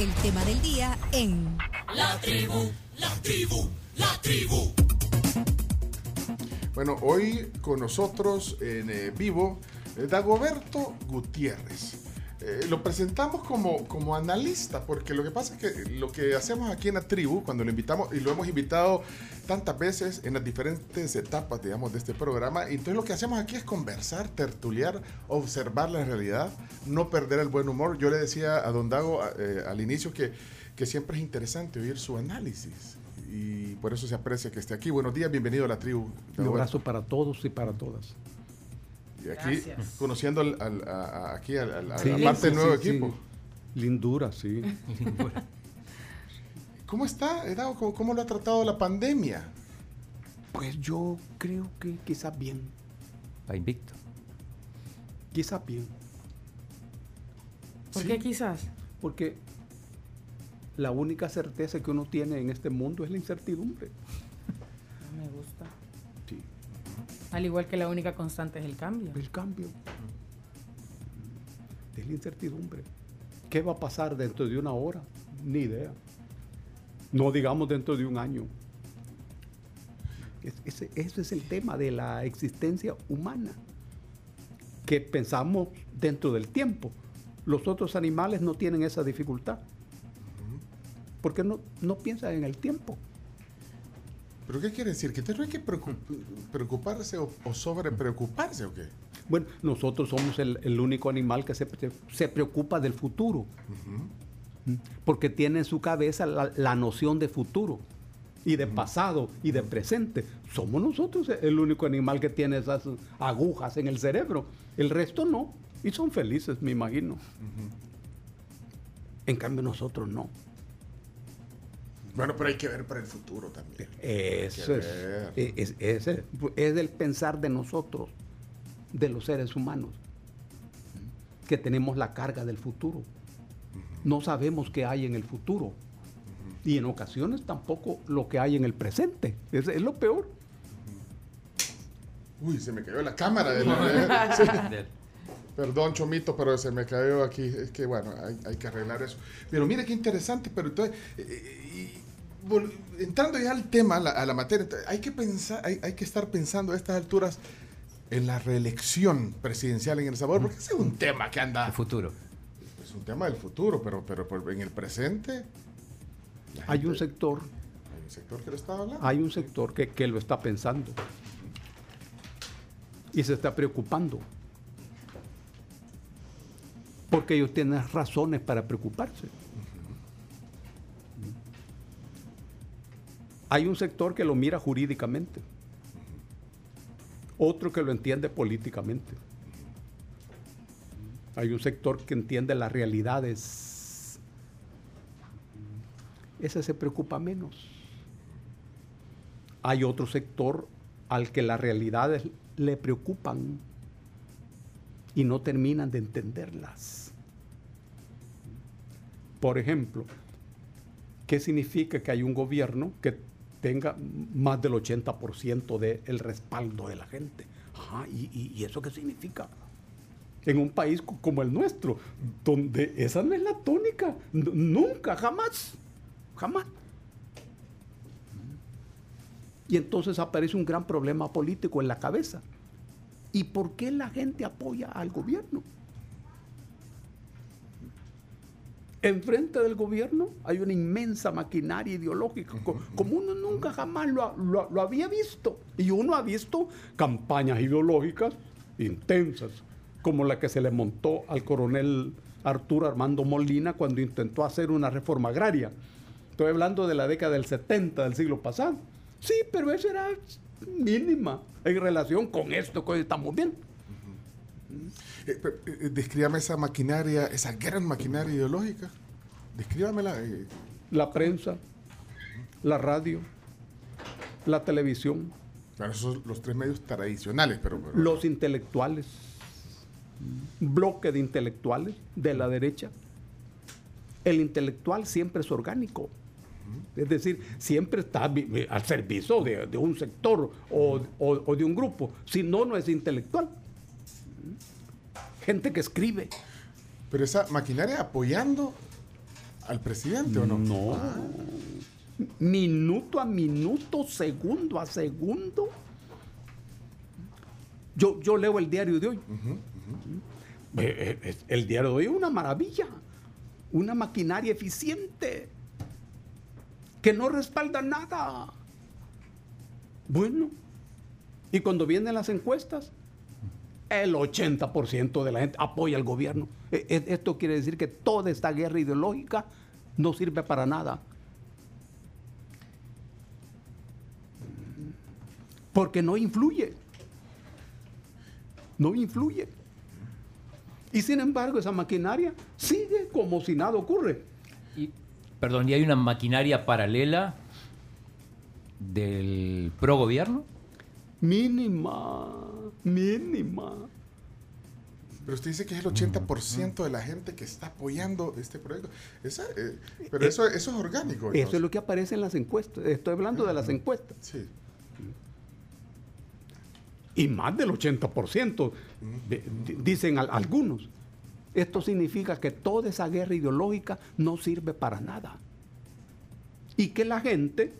el tema del día en La tribu, la tribu, la tribu. Bueno, hoy con nosotros en eh, vivo, eh, Dagoberto Gutiérrez. Eh, lo presentamos como, como analista, porque lo que pasa es que lo que hacemos aquí en la tribu, cuando lo invitamos, y lo hemos invitado tantas veces en las diferentes etapas, digamos, de este programa, y entonces lo que hacemos aquí es conversar, tertuliar, observar la realidad, no perder el buen humor. Yo le decía a don Dago eh, al inicio que, que siempre es interesante oír su análisis. Y por eso se aprecia que esté aquí. Buenos días, bienvenido a la tribu. Un abrazo para todos y para todas. Y aquí, Gracias. conociendo al, al- a, a- aquí al, al- a la parte del nuevo sí, equipo. sí. Lindura, sí. ¿Cómo está, Edao? ¿Cómo, cómo lo ha tratado la pandemia? Pues yo creo que quizás bien, Va invicto. quizás bien, ¿Por Sí. qué quizás? porque la única certeza que uno tiene en este mundo es la incertidumbre. No me gusta. Al igual que la única constante es el cambio. el cambio. Es la incertidumbre. ¿Qué va a pasar dentro de una hora? Ni idea. No digamos dentro de un año. Es- ese, ese es el tema de la existencia humana. Que pensamos dentro del tiempo. Los otros animales no tienen esa dificultad. Porque no, no piensan en el tiempo. ¿Pero qué quiere decir? ¿Que no hay que preocup- preocuparse o, o sobre preocuparse o qué? Bueno, nosotros somos el, el único animal que se, se preocupa del futuro. ¿Mm? Porque tiene en su cabeza la, la noción de futuro y de pasado y de presente. Somos nosotros el único animal que tiene esas agujas en el cerebro. El resto no. Y son felices, me imagino. En cambio nosotros no. Bueno, pero hay que ver para el futuro también. Eso es, ver. es, es, es- es el pensar de nosotros, de los seres humanos, que tenemos la carga del futuro. No sabemos qué hay en el futuro. Y en ocasiones tampoco lo que hay en el presente. Es, es lo peor. Uy, se me cayó la cámara. de la- sí. Perdón, Chomito, pero se me cayó aquí. Es que bueno, hay, hay que arreglar eso. Pero mire qué interesante, pero entonces, eh, y vol- entrando ya al tema, a la, a la materia, hay que pensar, hay, hay que estar pensando a estas alturas en la reelección presidencial en El Salvador, porque ese es un tema que anda, El futuro. es un tema del futuro, pero, pero, en el presente Hay un sector, hay un sector que lo está hablando. hay un sector que, que lo está pensando. Y se está preocupando. Porque ellos tienen razones para preocuparse. Hay un sector que lo mira jurídicamente. Otro que lo entiende políticamente. Hay un sector que entiende las realidades. Ese se preocupa menos. Hay otro sector al que las realidades le preocupan y no terminan de entenderlas. Por ejemplo, ¿qué significa que hay un gobierno que tenga más del 80% del respaldo de la gente? Ajá, ¿y, y- eso qué significa? En un país co- como el nuestro, donde esa no es la tónica, nunca, jamás, jamás. Y entonces aparece un gran problema político en la cabeza. ¿Y por qué la gente apoya al gobierno? Enfrente del gobierno hay una inmensa maquinaria ideológica, co- como uno nunca jamás lo- lo había visto. Y uno ha visto campañas ideológicas intensas, como la que se le montó al coronel Arturo Armando Molina cuando intentó hacer una reforma agraria. Estoy hablando de la década del 70 del siglo pasado. Sí, pero esa era mínima en relación con esto que hoy estamos viendo. Eh, pe- eh, descríbame esa maquinaria, esa gran maquinaria ideológica. Descríbamela. eh, La prensa, la radio, la televisión, Claro, esos son los tres medios tradicionales, pero... pero- los intelectuales, bloque de intelectuales de la derecha. El intelectual siempre es orgánico. Es decir, siempre está eh, al servicio de, de un sector o, o- o de un grupo. Si no, no es intelectual. Gente que escribe. Pero esa maquinaria apoyando ¿Al presidente o no? No. Minuto a minuto, segundo a segundo. Yo, yo leo el diario de hoy. Eh, eh, eh, El diario de hoy es una maravilla. Una maquinaria eficiente. Que no respalda nada. Bueno. Y cuando vienen las encuestas, el 80% de la gente apoya al gobierno. E- e- Esto quiere decir que toda esta guerra ideológica no sirve para nada. Porque no influye. No influye. Y sin embargo, esa maquinaria sigue como si nada ocurre. Y, perdón, ¿y hay una maquinaria paralela del pro gobierno? Mínima, mínima. Pero usted dice que es el 80% de la gente que está apoyando este proyecto. Esa, eh, pero eso, eso es orgánico. Eso es lo que aparece en las encuestas. Estoy hablando de las encuestas. Sí. y más del 80%, de- di- dicen al- algunos. Esto significa que toda esa guerra ideológica no sirve para nada. Y que la gente,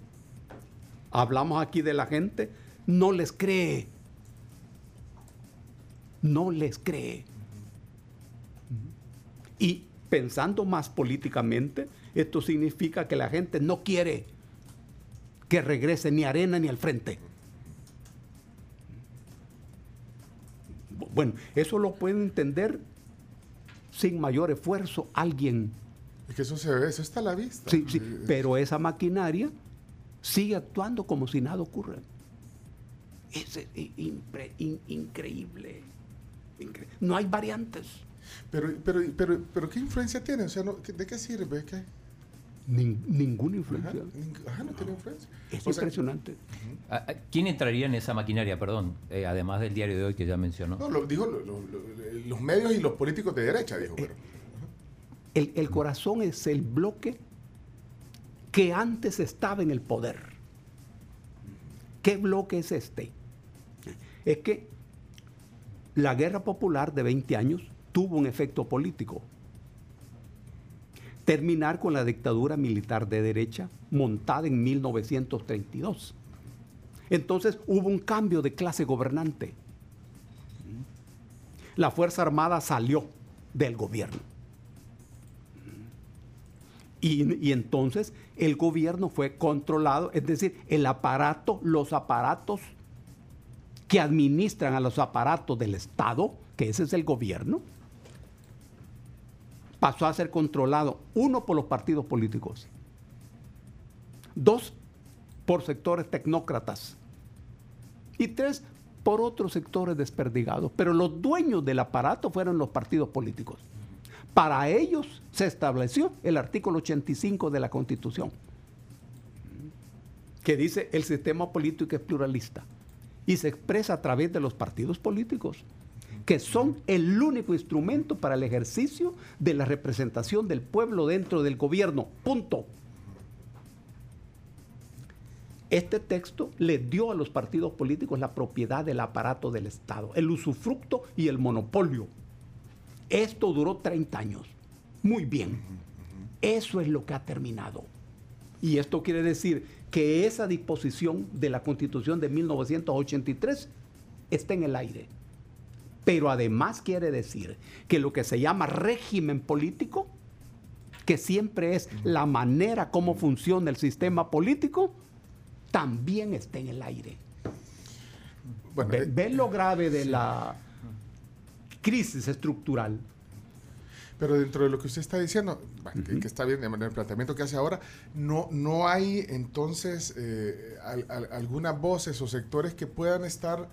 hablamos aquí de la gente, no les cree. No les cree. Y pensando más políticamente, esto significa que la gente no quiere que regrese ni Arena ni al frente. Bueno, eso lo puede entender sin mayor esfuerzo alguien. Es que eso se ve, eso está a la vista. Sí, sí, pero esa maquinaria sigue actuando como si nada ocurre. Es in- increíble. No hay variantes. Pero, pero, pero, pero, ¿qué influencia tiene? O sea, no- ¿de qué sirve? ¿Qué? Nin- ninguna Ajá, influencia. ajá, no tiene influencia. Es O impresionante. ¿A- a- ¿Quién entraría en esa maquinaria, perdón? Eh, además del diario de hoy que ya mencionó. no, lo, dijo lo- lo- lo- los medios y los políticos de derecha, dijo. Pero, El, el corazón es el bloque que antes estaba en el poder. ¿Qué bloque es este? Es que la guerra popular de 20 años tuvo un efecto político. Terminar con la dictadura militar de derecha montada en 1932. Entonces hubo un cambio de clase gobernante. La Fuerza Armada salió del gobierno. Y, y entonces el gobierno fue controlado, es decir, el aparato, los aparatos que administran a los aparatos del Estado, que ese es el gobierno, pasó a ser controlado, uno, por los partidos políticos, dos, por sectores tecnócratas, y tres, por otros sectores desperdigados. Pero los dueños del aparato fueron los partidos políticos. Para ellos se estableció el artículo 85 de la Constitución, que dice el sistema político es pluralista y se expresa a través de los partidos políticos, que son el único instrumento para el ejercicio de la representación del pueblo dentro del gobierno. Punto. Este texto le dio a los partidos políticos la propiedad del aparato del Estado, el usufructo y el monopolio. Esto duró 30 años. Muy bien. Eso es lo que ha terminado. Y esto quiere decir que esa disposición de la Constitución de 1983 está en el aire. Pero además quiere decir que lo que se llama régimen político, que siempre es la manera como funciona el sistema político, también está en el aire. bueno, Ve- eh, ¿Ven lo grave de la crisis estructural? Pero dentro de lo que usted está diciendo, que, que está bien en el planteamiento que hace ahora, no, no hay entonces eh, al- al- algunas voces o sectores que puedan estar,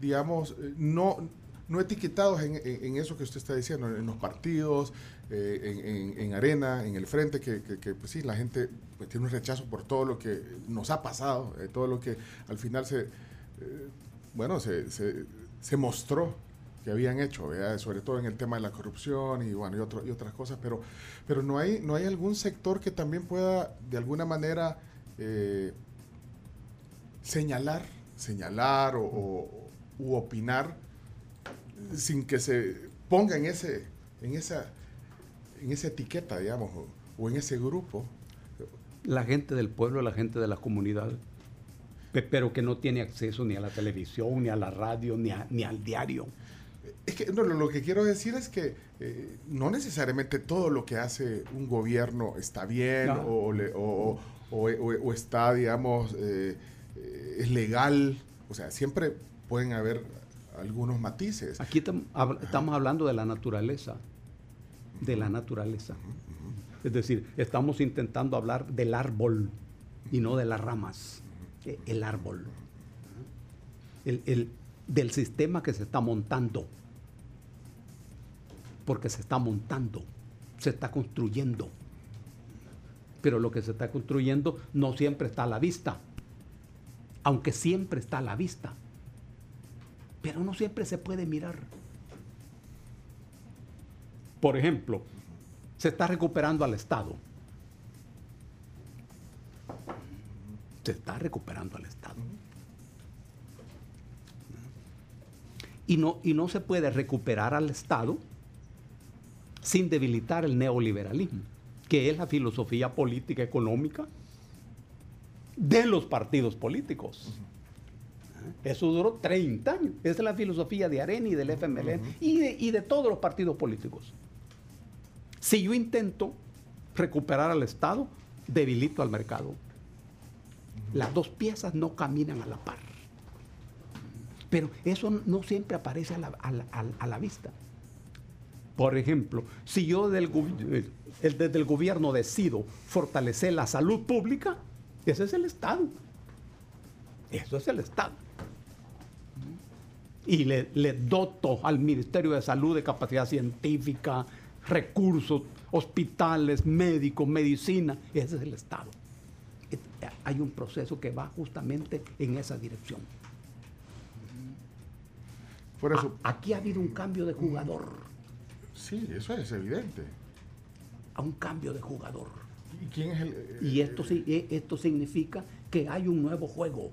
digamos, eh, no, no etiquetados en, en- en eso que usted está diciendo, en los partidos, eh, en, en- en arena, en el frente, que, que- que, pues sí, la gente pues, tiene un rechazo por todo lo que nos ha pasado, eh, todo lo que al final se, bueno, se, se, se mostró habían hecho, sobre todo en el tema de la corrupción y bueno y, otro- y otras cosas, pero, pero no hay no hay algún sector que también pueda de alguna manera eh, señalar, señalar o, opinar sin que se ponga en ese en esa en esa etiqueta, digamos, o, o en ese grupo. La gente del pueblo, la gente de la comunidad, pe- pero que no tiene acceso ni a la televisión, ni a la radio, ni, ni al diario. Es que no, lo, que quiero decir es que eh, no necesariamente todo lo que hace un gobierno está bien No. o, le- o- o- está, digamos, eh, eh, es legal. O sea, siempre pueden haber algunos matices. Aquí tam- hab- estamos hablando de la naturaleza, de la naturaleza. Es decir, estamos intentando hablar del árbol y no de las ramas. E- El árbol. El- el- del sistema que se está montando. Porque se está montando, se está construyendo. Pero lo que se está construyendo no siempre está a la vista. Aunque siempre está a la vista pero no siempre se puede mirar. Por ejemplo, se está recuperando al Estado. Se está recuperando al Estado. Y no, y no se puede recuperar al Estado sin debilitar el neoliberalismo, que es la filosofía política económica de los partidos políticos. Eso duró 30 años. Esa es la filosofía de Arena y del FMLN y, de, y de todos los partidos políticos. Si yo intento recuperar al Estado, debilito al mercado. Las dos piezas no caminan a la par. Pero eso no siempre aparece a la, a la- a la- a la vista. Por ejemplo, si yo del gobi- el- desde el gobierno decido fortalecer la salud pública, ese es el Estado. Eso es el Estado. Y le, le doto al Ministerio de Salud de capacidad científica, recursos, hospitales, médicos, medicina. Ese es el Estado. Es- Hay un proceso que va justamente en esa dirección. Por eso, A- aquí ha habido un cambio de jugador, sí, eso es evidente. a un cambio de jugador. ¿Y quién es el...? eh, Y esto, sí- eh, esto significa que hay un nuevo juego.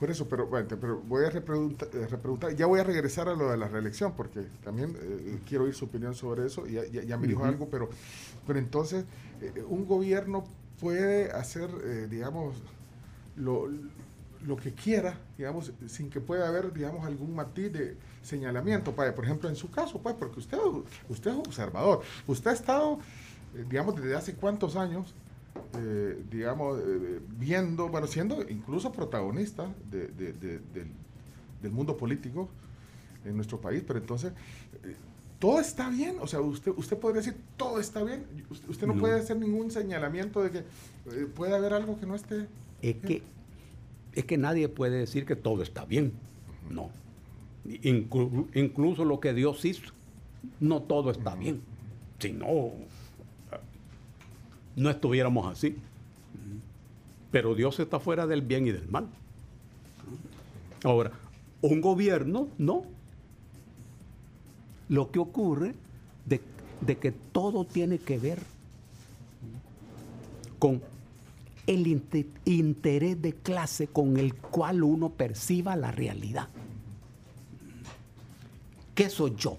Por eso, pero, bueno, pero voy a repregunta- eh, repreguntar, ya voy a regresar a lo de la reelección, porque también eh, quiero oír su opinión sobre eso, ya, ya- ya me dijo algo, pero, pero entonces, eh, un gobierno puede hacer, eh, digamos, lo, lo que quiera, digamos, sin que pueda haber, digamos, algún matiz de señalamiento, padre. por ejemplo, en su caso, pues, porque usted, usted es observador, usted ha estado, eh, digamos, desde hace cuántos años eh, digamos, eh, viendo, bueno, siendo incluso protagonista de- de- de- del, del mundo político en nuestro país, pero entonces, eh, todo está bien, o sea, usted, usted podría decir, todo está bien, usted, usted no, No. puede hacer ningún señalamiento de que puede haber algo que no esté... es que, es que nadie puede decir que todo está bien. No. Inclu- incluso lo que Dios hizo, no todo está bien. Si no, no estuviéramos así. Pero Dios está fuera del bien y del mal. Ahora, un gobierno, no. Lo que ocurre de, de que todo tiene que ver con el inte- interés de clase con el cual uno perciba la realidad. ¿Qué soy yo?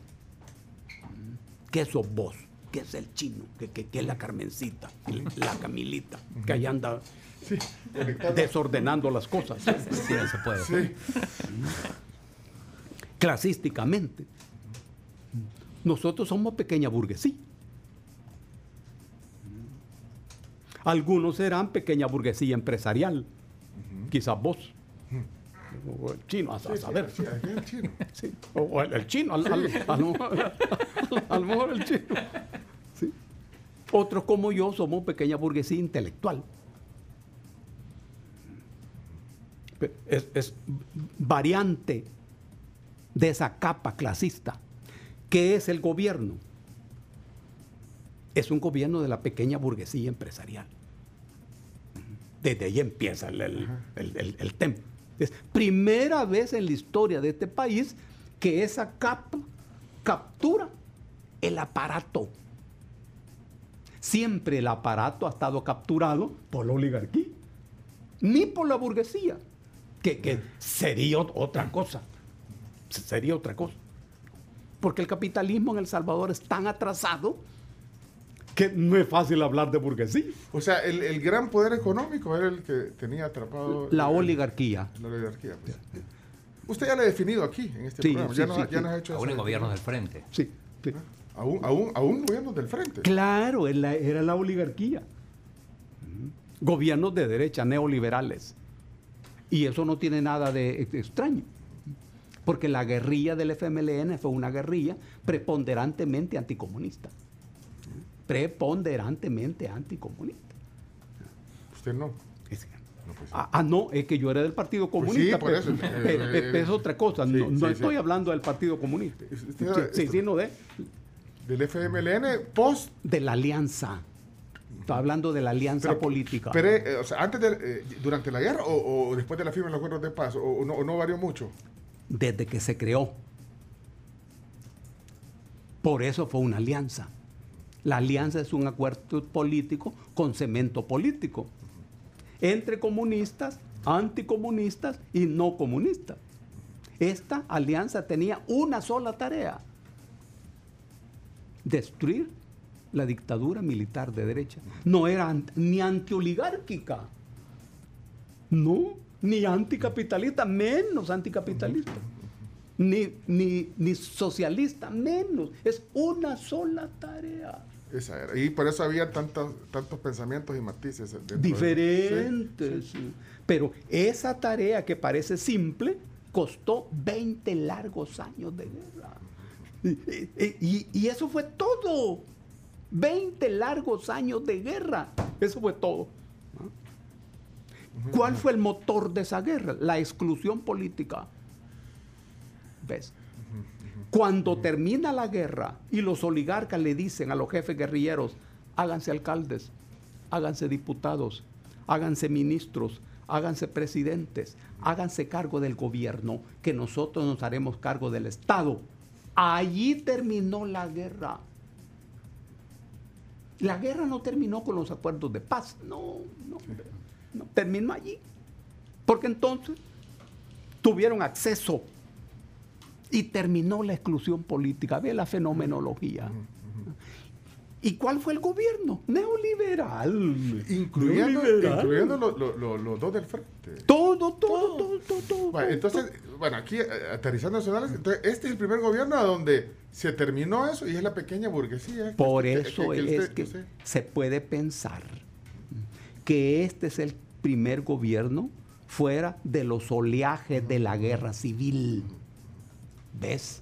¿Qué sos vos? ¿Qué es el chino? ¿Qué, qué- qué es la Carmencita? La Camilita, que ahí anda Sí, desordenando las cosas. Sí, no se puede. Sí, Clasísticamente. Nosotros somos pequeña burguesía. Algunos serán pequeña burguesía empresarial. Quizás vos. O el chino, a, a sí, sí, saber. sí, el chino. Sí, O, el, el chino, al- al- a lo mejor- a lo mejor el chino. Otros como yo somos pequeña burguesía intelectual. Es, es variante de esa capa clasista. ¿Qué es el gobierno? Es un gobierno de la pequeña burguesía empresarial. Desde ahí empieza el, el- el- el- tema. Es primera vez en la historia de este país que esa capa captura el aparato. Siempre el aparato ha estado capturado por la oligarquía, ni por la burguesía, que, que sería ot- otra cosa. Sería otra cosa. Porque el capitalismo en El Salvador es tan atrasado que no es fácil hablar de burguesía. O sea, el, el gran poder económico era el que tenía atrapado... La el- oligarquía. La oligarquía. pues. Usted ya lo ha definido aquí, en este Sí, programa. sí, ya, nos, sí, ha- ya sí. nos ha hecho Aún en gobiernos del frente. Sí, sí. Aún, aún, aún gobiernos del frente. Claro, era, era la oligarquía. Gobiernos de derecha, neoliberales. Y eso no tiene nada de ex- extraño. Porque la guerrilla del FMLN fue una guerrilla preponderantemente anticomunista. Preponderantemente anticomunista. Usted no. Es- No, pues sí. Ah, ah, no, es que yo era del Partido Comunista. por pero- eso. pero- pero es otra cosa. Sí, no no sí, estoy sí. hablando del Partido Comunista. Usted- Sí, sí, esto- sí, no de, Del FMLN post... de la alianza. Estoy hablando de la alianza Pero- política. Pero, eh, o sea, antes de, eh, durante la guerra o, o después de la firma de los acuerdos de paz, o, o no, o no varió mucho. desde que se creó. Por eso fue una alianza. La alianza es un acuerdo político con cemento político. Entre comunistas, anticomunistas y no comunistas. Esta alianza tenía una sola tarea. Destruir la dictadura militar de derecha. No era ni antioligárquica. No, ni anticapitalista, menos anticapitalista. Ni, ni, ni socialista, menos. Es una sola tarea. Esa era. Y por eso había tantos, tantos pensamientos y matices. de- Diferentes. Pero esa tarea que parece simple costó 20 largos años de guerra. Y, y- y eso fue todo. 20 largos años de guerra. Eso fue todo. ¿Cuál fue el motor de esa guerra? La exclusión política. ¿Ves? Cuando termina la guerra y los oligarcas le dicen a los jefes guerrilleros, háganse alcaldes, háganse diputados, háganse ministros, háganse presidentes, háganse cargo del gobierno, que nosotros nos haremos cargo del Estado. Allí terminó la guerra. La guerra no terminó con los acuerdos de paz, no, no, no, terminó allí. Porque entonces tuvieron acceso y terminó la exclusión política. Ve la fenomenología. ¿Y cuál fue el gobierno? Neoliberal. Incluyendo, Neoliberal. incluyendo lo- lo- lo- los dos del frente. Todo, todo, todo, todo, todo. Bueno, entonces, bueno, aquí eh, aterrizando nacionales, entonces este es el primer gobierno donde se terminó eso y es la pequeña burguesía. que- Por que- eso que- que es usted- que usted- se puede pensar que este es el primer gobierno fuera de los oleajes de la guerra civil. ¿Ves?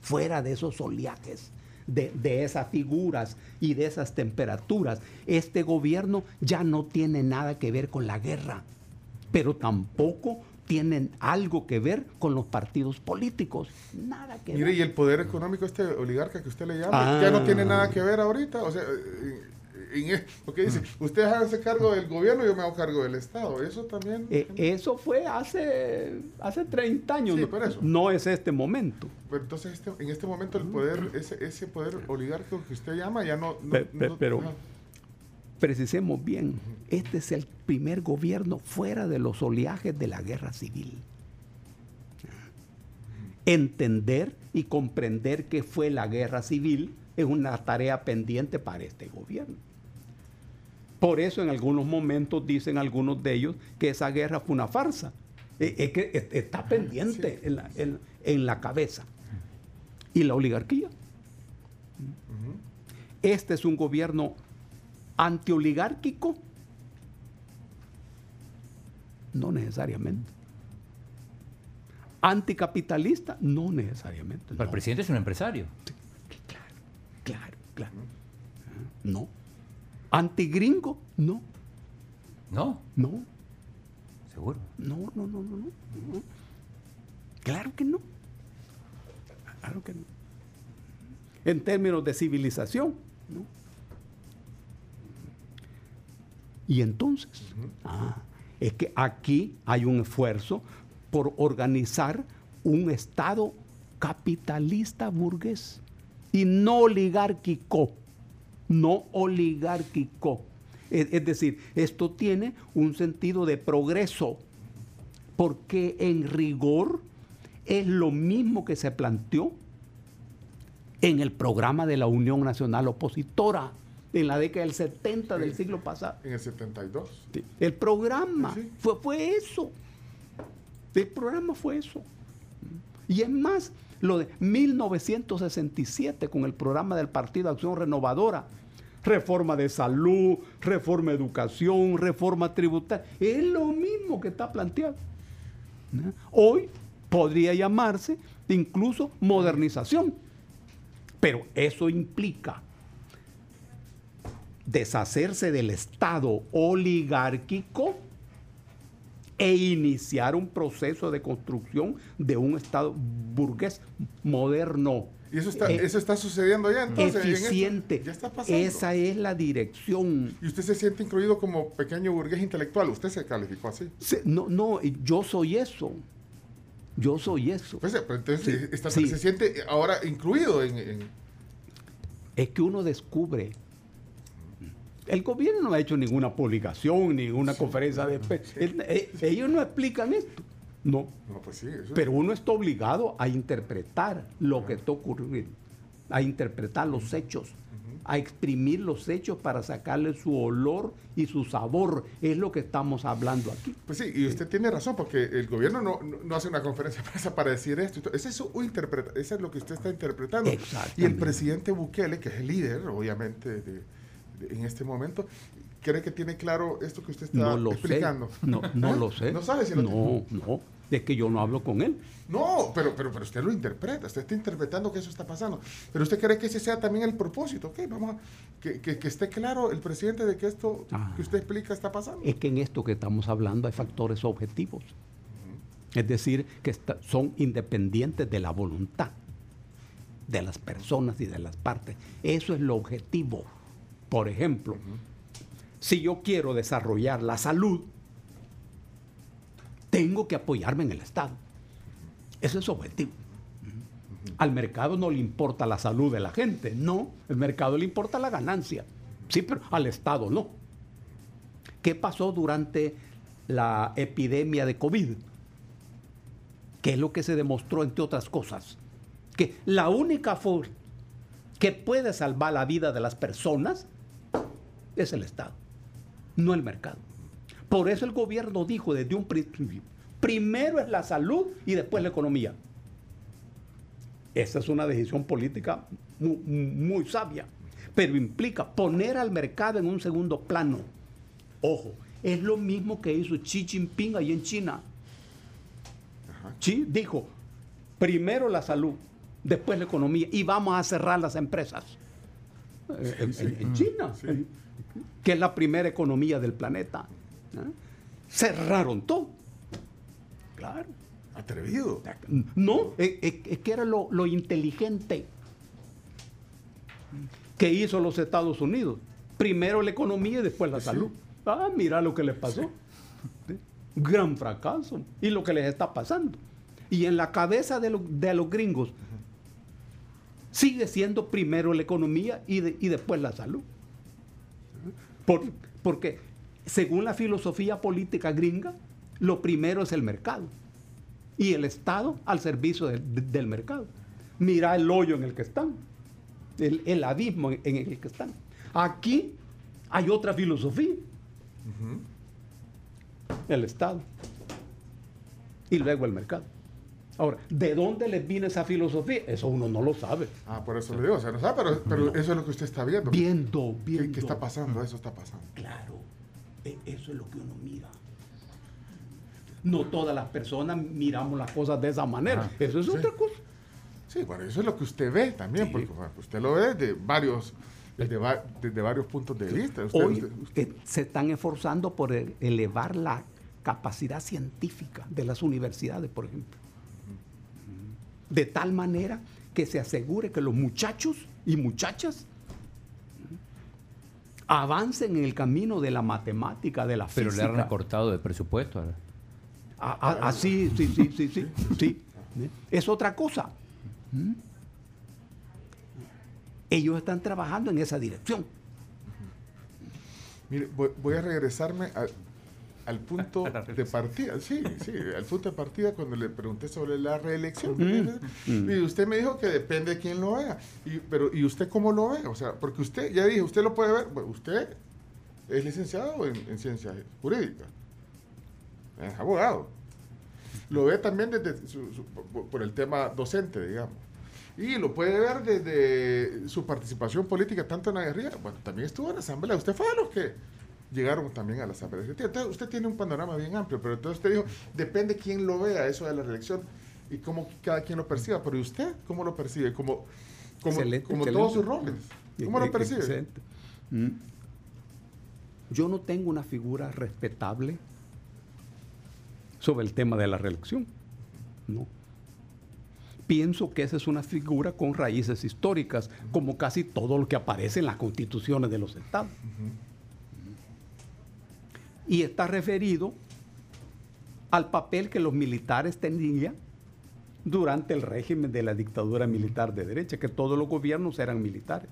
Fuera de esos oleajes, de, de esas figuras y de esas temperaturas. Este gobierno ya no tiene nada que ver con la guerra, pero tampoco tienen algo que ver con los partidos políticos. Nada que Mire, ver. y el poder económico, este oligarca que usted le llama, Ah. ya no tiene nada que ver ahorita. O sea, en- porque dice, ustedes háganse cargo del gobierno, yo me hago cargo del Estado. Eso también. Eh, eso fue hace, hace 30 años. Sí, no, por eso. no es este momento. Pero entonces, este- en este momento, el poder, ese, ese poder oligárquico que usted llama, ya no. no- no- pero-. Precisemos bien, este es el primer gobierno fuera de los oleajes de la guerra civil. Entender y comprender qué fue la guerra civil es una tarea pendiente para este gobierno. Por eso en algunos momentos dicen algunos de ellos que esa guerra fue una farsa. Eh, Es que es- está pendiente en, la, en- en la cabeza. Y la oligarquía. Este es un gobierno antioligárquico. No necesariamente. Anticapitalista, no necesariamente. Pero el presidente es un empresario. Claro, claro. No. Antigringo, no, ¿No? no, Seguro. no, no, no, no, no. Claro que no. Claro que no. En términos de civilización, ¿no? Y entonces, ah, es que aquí hay un esfuerzo por organizar un Estado capitalista burgués y no oligárquico, no oligárquico. Es, es decir, esto tiene un sentido de progreso, porque en rigor es lo mismo que se planteó en el programa de la Unión Nacional Opositora en la década del 70 del siglo pasado. En el 72. El programa sí. Fue, fue eso. El programa fue eso. Y es más, lo de 1967 con el programa del Partido Acción Renovadora, reforma de salud, reforma de educación, reforma tributaria, es lo mismo que está planteado. Hoy podría llamarse incluso modernización, pero eso implica deshacerse del Estado oligárquico e iniciar un proceso de construcción de un Estado burgués moderno. Y eso está, eh, eso está sucediendo ya entonces. en eficiente. Ya está pasando. Esa es la dirección. Y usted se siente incluido como pequeño burgués intelectual. Usted se calificó así. Se- no, no, yo soy eso. Yo soy eso. Pues, entonces Sí, está- sí. se siente ahora incluido en, en- es que uno descubre. El gobierno no ha hecho ninguna publicación, ninguna conferencia de el- eh, ellos no explican esto. No. No, pues sí. eso- Pero uno está obligado a interpretar lo que está ocurriendo, a interpretar los hechos, a exprimir los hechos para sacarle su olor y su sabor. Es lo que estamos hablando aquí. Pues sí, y usted tiene razón, porque el gobierno no, no- hace una conferencia de prensa para decir esto. Ese es, su interpreta, eso es lo que usted está interpretando. Exactamente. Y el presidente Bukele, que es el líder, obviamente, de- en este momento, ¿cree que tiene claro esto que usted está No lo explicando? sé. No, no ¿Eh? lo sé. No sabe si lo No, no. Es que yo no hablo con él. No, pero, pero, pero usted lo interpreta, usted está interpretando que eso está pasando. Pero usted cree que ese sea también el propósito, ¿ok? Vamos a, que, que- que esté claro el presidente de que esto Ah. que usted explica está pasando. Es que en esto que estamos hablando hay factores objetivos. Es decir, que está- son independientes de la voluntad de las personas y de las partes. Eso es lo objetivo. Por ejemplo, si yo quiero desarrollar la salud, tengo que apoyarme en el Estado. Ese es su objetivo. Al mercado no le importa la salud de la gente, no. El mercado le importa la ganancia. Sí, pero al Estado no. ¿Qué pasó durante la epidemia de COVID? ¿Qué es lo que se demostró, entre otras cosas? Que la única forma que puede salvar la vida de las personas es el Estado, no el mercado. Por eso el gobierno dijo desde un principio, primero es la salud y después la economía. Esa es una decisión política muy, muy sabia, pero implica poner al mercado en un segundo plano. Ojo, es lo mismo que hizo Xi Jinping ahí en China. Xi dijo, primero la salud, después la economía y vamos a cerrar las empresas. En, en- en China, Sí. Que es la primera economía del planeta. ¿eh? Cerraron todo. Claro. Atrevido. No, es, que era lo, lo inteligente que hizo los Estados Unidos. Primero la economía y después la salud. Ah, mira lo que les pasó. ¿Sí? Gran fracaso. Y lo que les está pasando. Y en la cabeza de, lo- de los gringos sigue siendo primero la economía y, de- y después la salud. Por- porque según la filosofía política gringa, lo primero es el mercado y el Estado al servicio del, de- del mercado. Mira el hoyo en el que están, el, el abismo en, en el que están. Aquí hay otra filosofía, el Estado y luego el mercado. Ahora, ¿de dónde les viene esa filosofía? Eso uno no lo sabe. Ah, por eso le digo, o sea, no sabe, pero, pero eso es lo que usted está viendo. Viendo, ¿Qué, viendo. qué está pasando? Eso está pasando. Claro, e- eso es lo que uno mira. No todas las personas miramos las cosas de esa manera. Ajá. Eso es Sí. otra cosa. Sí, bueno, eso es lo que usted ve también, Sí. porque bueno, usted lo ve desde varios, desde, va- desde varios puntos de vista. Usted- Hoy usted- usted- se están esforzando por e- elevar la capacidad científica de las universidades, por ejemplo. De tal manera que se asegure que los muchachos y muchachas avancen en el camino de la matemática, de la Pero física. le han recortado de presupuesto. ahora. Ah, ah, ah, sí, sí, sí, sí, sí, sí. Es otra cosa. ¿Mm? Ellos están trabajando en esa dirección. Mire, voy, voy a regresarme a, al punto de partida. Sí, sí, al punto de partida cuando le pregunté sobre la reelección. Mm. Y usted me dijo que depende de quién lo vea. Y, pero, ¿y usted cómo lo ve? O sea, porque usted, ya dije, usted lo puede ver. Bueno, usted es licenciado en, en ciencias jurídicas. Es abogado. Lo ve también desde su- su- por- por el tema docente, digamos. Y lo puede ver desde su participación política, tanto en la guerrilla, bueno, también estuvo en la asamblea. Usted fue de los que llegaron también a la asamblea. Entonces, usted tiene un panorama bien amplio, pero entonces usted dijo, depende quién lo vea, eso de la reelección, y cómo cada quien lo perciba. Pero ¿y usted cómo lo percibe? Como, como, Excelente, como excelente. todos sus roles. ¿Cómo lo Ex- percibe? excelente. Mm. Yo no tengo una figura respetable sobre el tema de la reelección. No. Pienso que esa es una figura con raíces históricas, como casi todo lo que aparece en las constituciones de los estados. Y está referido al papel que los militares tenían durante el régimen de la dictadura militar de derecha, que todos los gobiernos eran militares.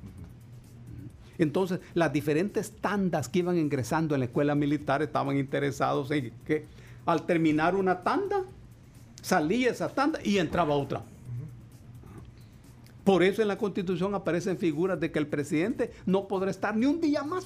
Entonces, las diferentes tandas que iban ingresando en la escuela militar estaban interesados en que al terminar una tanda, salía esa tanda y entraba otra. Por eso en la constitución aparecen figuras de que el presidente no podrá estar ni un día más.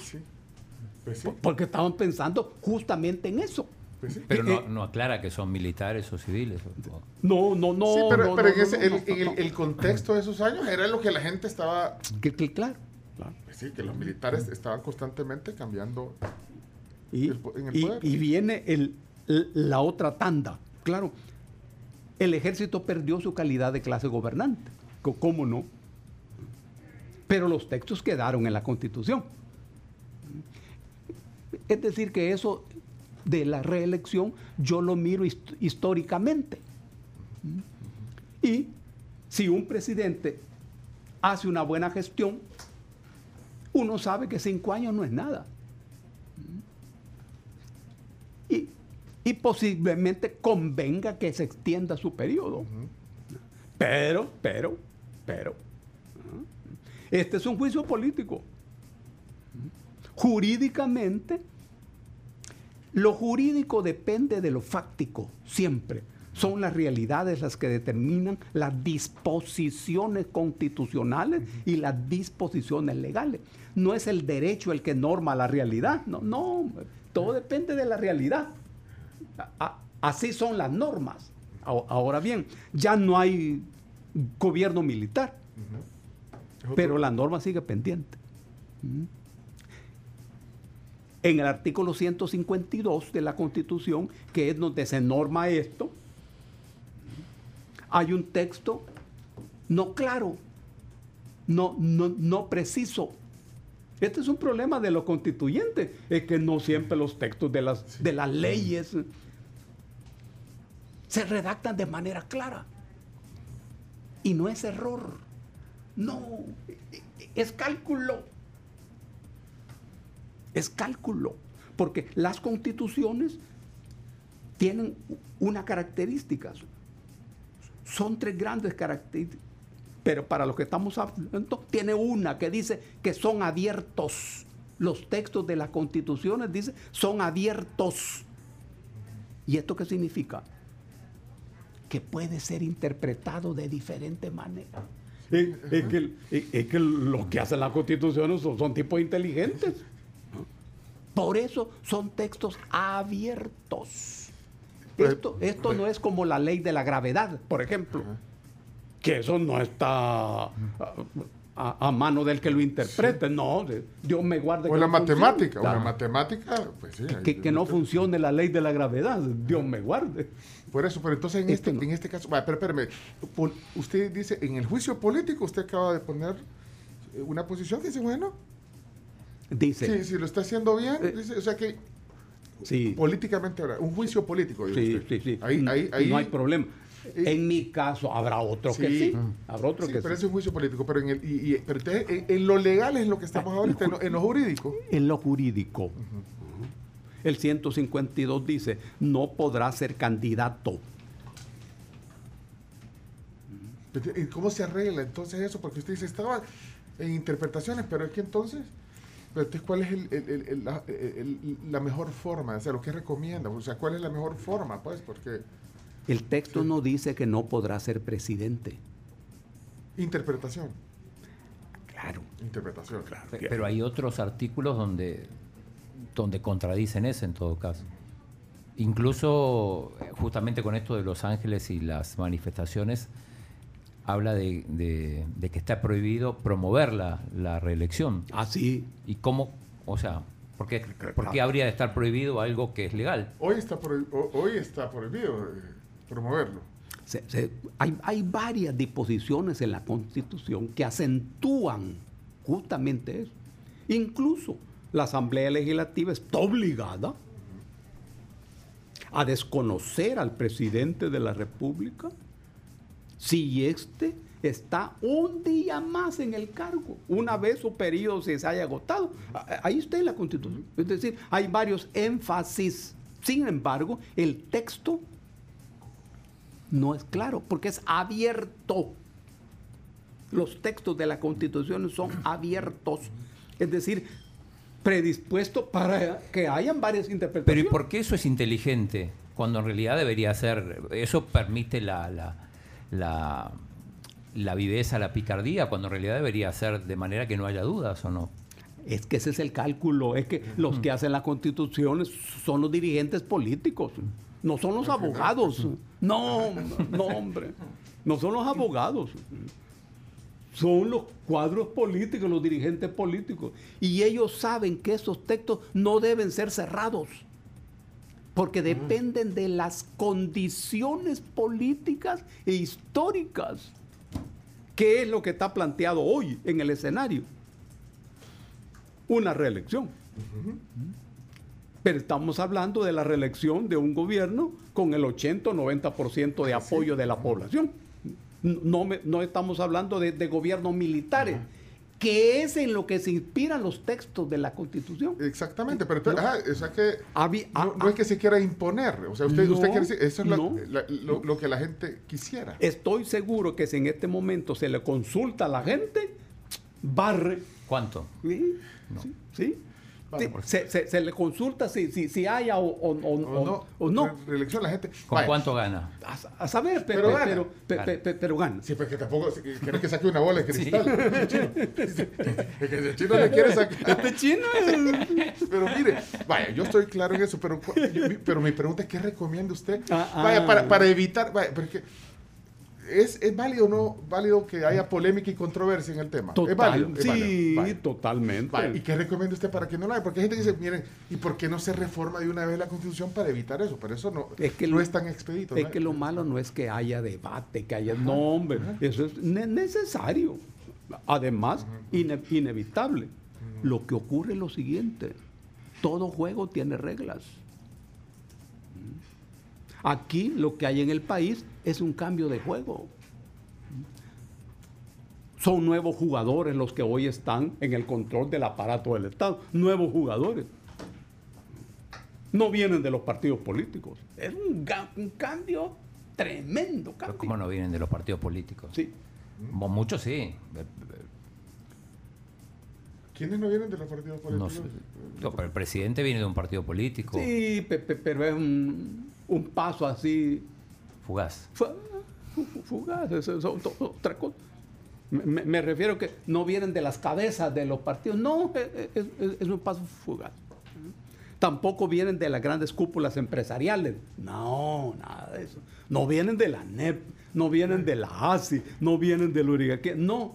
Pues sí. Porque estaban pensando justamente en eso. pues sí. Pero no, no aclara que son militares o civiles. o- No, no, no. Sí, pero, no, pero no, en, ese- no, el, no, en no, el- el contexto de esos años era lo que la gente estaba Que- que claro, claro. Pues sí, que los militares estaban constantemente cambiando. Y, El en el y- poder. y viene el- la otra tanda. Claro, el ejército perdió su calidad de clase gobernante. ¿Cómo no? Pero los textos quedaron en la constitución. Es decir, que eso de la reelección yo lo miro hist- históricamente. Y si un presidente hace una buena gestión, uno sabe que cinco años no es nada. Y, y posiblemente convenga que se extienda su periodo. Pero, pero, pero, ¿ah? este es un juicio político. Jurídicamente, lo jurídico depende de lo fáctico, siempre. Son las realidades las que determinan las disposiciones constitucionales y las disposiciones legales. No es el derecho el que norma la realidad, no, no, todo depende de la realidad. Así son las normas. Ahora- bien, ya no hay gobierno militar, pero la norma sigue pendiente. En el artículo 152 de la Constitución, que es donde se norma esto, hay un texto no claro, no, no, no preciso. Este es un problema de los constituyentes, es que no siempre los textos de las, de las leyes se redactan de manera clara. Y no es error, no, es cálculo. Es cálculo, porque las constituciones tienen una característica, son tres grandes características, pero para lo que estamos hablando, tiene una que dice que son abiertos. Los textos de las constituciones dicen son abiertos. ¿Y esto qué significa? Que puede ser interpretado de diferente manera. Es, que, es- que lo que hacen las constituciones son tipos inteligentes. Por eso son textos abiertos. Pues- Esto, esto no es como la ley de la gravedad, por ejemplo, que eso no está a, mano del que lo interprete. No, Dios me guarde. O que la no matemática. Una matemática, pues sí. Que, que no funcione la ley de la gravedad. Dios me guarde. Por eso, pero entonces en Este este, no. en este caso, pero espérame, usted dice, en el juicio político usted acaba de poner eh, una posición que dice, bueno, Dice. sí, si lo está haciendo bien, Eh, dice, o sea que sí. políticamente ahora, un juicio político, Sí, sí, sí. Ahí, Mm, ahí, ahí, no hay problema. Eh, En mi caso habrá otro que Sí. Habrá otro Sí, que pero sí. es un juicio político, pero en el, y, y- pero en, en lo legal es lo que estamos ahorita, en lo, en lo jurídico. En lo jurídico. El 152 dice, no podrá ser candidato. ¿Y cómo se arregla entonces eso? Porque usted dice, estaba en interpretaciones, pero es que entonces... Pero entonces, ¿cuál es el- el- el- el- la, el- la mejor forma de hacerlo? ¿Qué recomienda? O sea, ¿cuál es la mejor forma? Pues, porque El texto no dice que no podrá ser presidente. interpretación. Claro. Interpretación. Pe- Pero hay otros artículos donde, donde contradicen ese en todo caso. Incluso eh, justamente con esto de Los Ángeles y las manifestaciones, habla de, de- de que está prohibido promover la, la reelección. Así. ¿Y cómo? O sea, ¿por qué, por qué habría de estar prohibido algo que es legal? Hoy está, hoy prohibido eh, promoverlo. Se- se- hay, hay varias disposiciones en la Constitución que acentúan justamente eso. Incluso la Asamblea Legislativa está obligada a desconocer al presidente de la República si éste está un día más en el cargo, una vez su periodo se haya agotado. Ahí está en la Constitución. Es decir, hay varios énfasis. Sin embargo, el texto no es claro, porque es abierto. Los textos de la Constitución son abiertos, es decir, predispuestos para que hayan varias Pero ¿y interpretaciones. por qué eso es inteligente? Cuando en realidad debería ser, eso permite la, la, la, la viveza, la picardía, cuando en realidad debería ser de manera que no haya dudas o no. Es que ese es el cálculo, es que los que hacen las constituciones son los dirigentes políticos, no son los abogados. No, no, hombre, no son los abogados. Son los cuadros políticos, los dirigentes políticos. Y ellos saben que esos textos no deben ser cerrados, porque dependen de las condiciones políticas e históricas. ¿Qué es lo que está planteado hoy en el escenario? una reelección. Pero estamos hablando de la reelección de un gobierno con el 80 o 90% de apoyo de la población. No, me- no estamos hablando de, de gobiernos militares, que es en lo que se inspiran los textos de la Constitución. Exactamente, pero entonces, ajá, o sea que no, ah, no es ah. que se quiera imponer. O sea, usted, usted No, quiere decir, eso es la- no. la- lo, lo que la gente quisiera. Estoy seguro que si en este momento se le consulta a la gente, barre. ¿Cuánto? ¿Sí? ¿Sí? Se, se- se le consulta si, si, si haya o, o- o- O no, o- no. re- reelección, la gente. ¿Con vaya, cuánto gana? A, a saber, pe- Pero pe- gana. pero, pe- Gana. pero gana. Sí, pues que tampoco. si- ¿Quieres que saque una bola de cristal? El chino. Es que el chino le quiere sacar. Este chino Pero mire, vaya, yo estoy claro en eso, pero, pero mi pregunta es: ¿qué recomienda usted? Ah, ah. Vaya, para, para evitar. Vaya, pero es. ¿Es, ¿Es válido o no válido que haya polémica y controversia en el tema? Total, es válido. es sí, válido, totalmente. ¿Y qué recomienda usted para que no lo haya? Porque hay gente que dice, miren, ¿y por qué no se reforma de una vez la constitución para evitar eso? Pero eso no Es que no lo- es tan expedito. Es ¿no? que lo malo no es que haya debate, que haya nombre. Eso es ne- necesario. Además, ine- inevitable. Lo que ocurre es lo siguiente. Todo juego tiene reglas. Aquí lo que hay en el país es un cambio de juego. Son nuevos jugadores los que hoy están en el control del aparato del Estado. Nuevos jugadores. No vienen de los partidos políticos. Es un, cambio tremendo. Pero Cambio. ¿Cómo no vienen de los partidos políticos? Sí. Muchos sí. ¿Quiénes no vienen de los partidos No políticos? sé. No, pero el presidente viene de un partido político Sí, pe- pe- pero es un, un paso así fugaz. fu- fu- fu- fugaz. eso es otra- cosa. Me, refiero que no vienen de las cabezas de los partidos. No, es, es- es- es un paso fugaz. Tampoco vienen de las grandes cúpulas empresariales. No, nada de eso. No vienen de la NEP, no vienen de la ASI, no vienen del Urigaqué. No,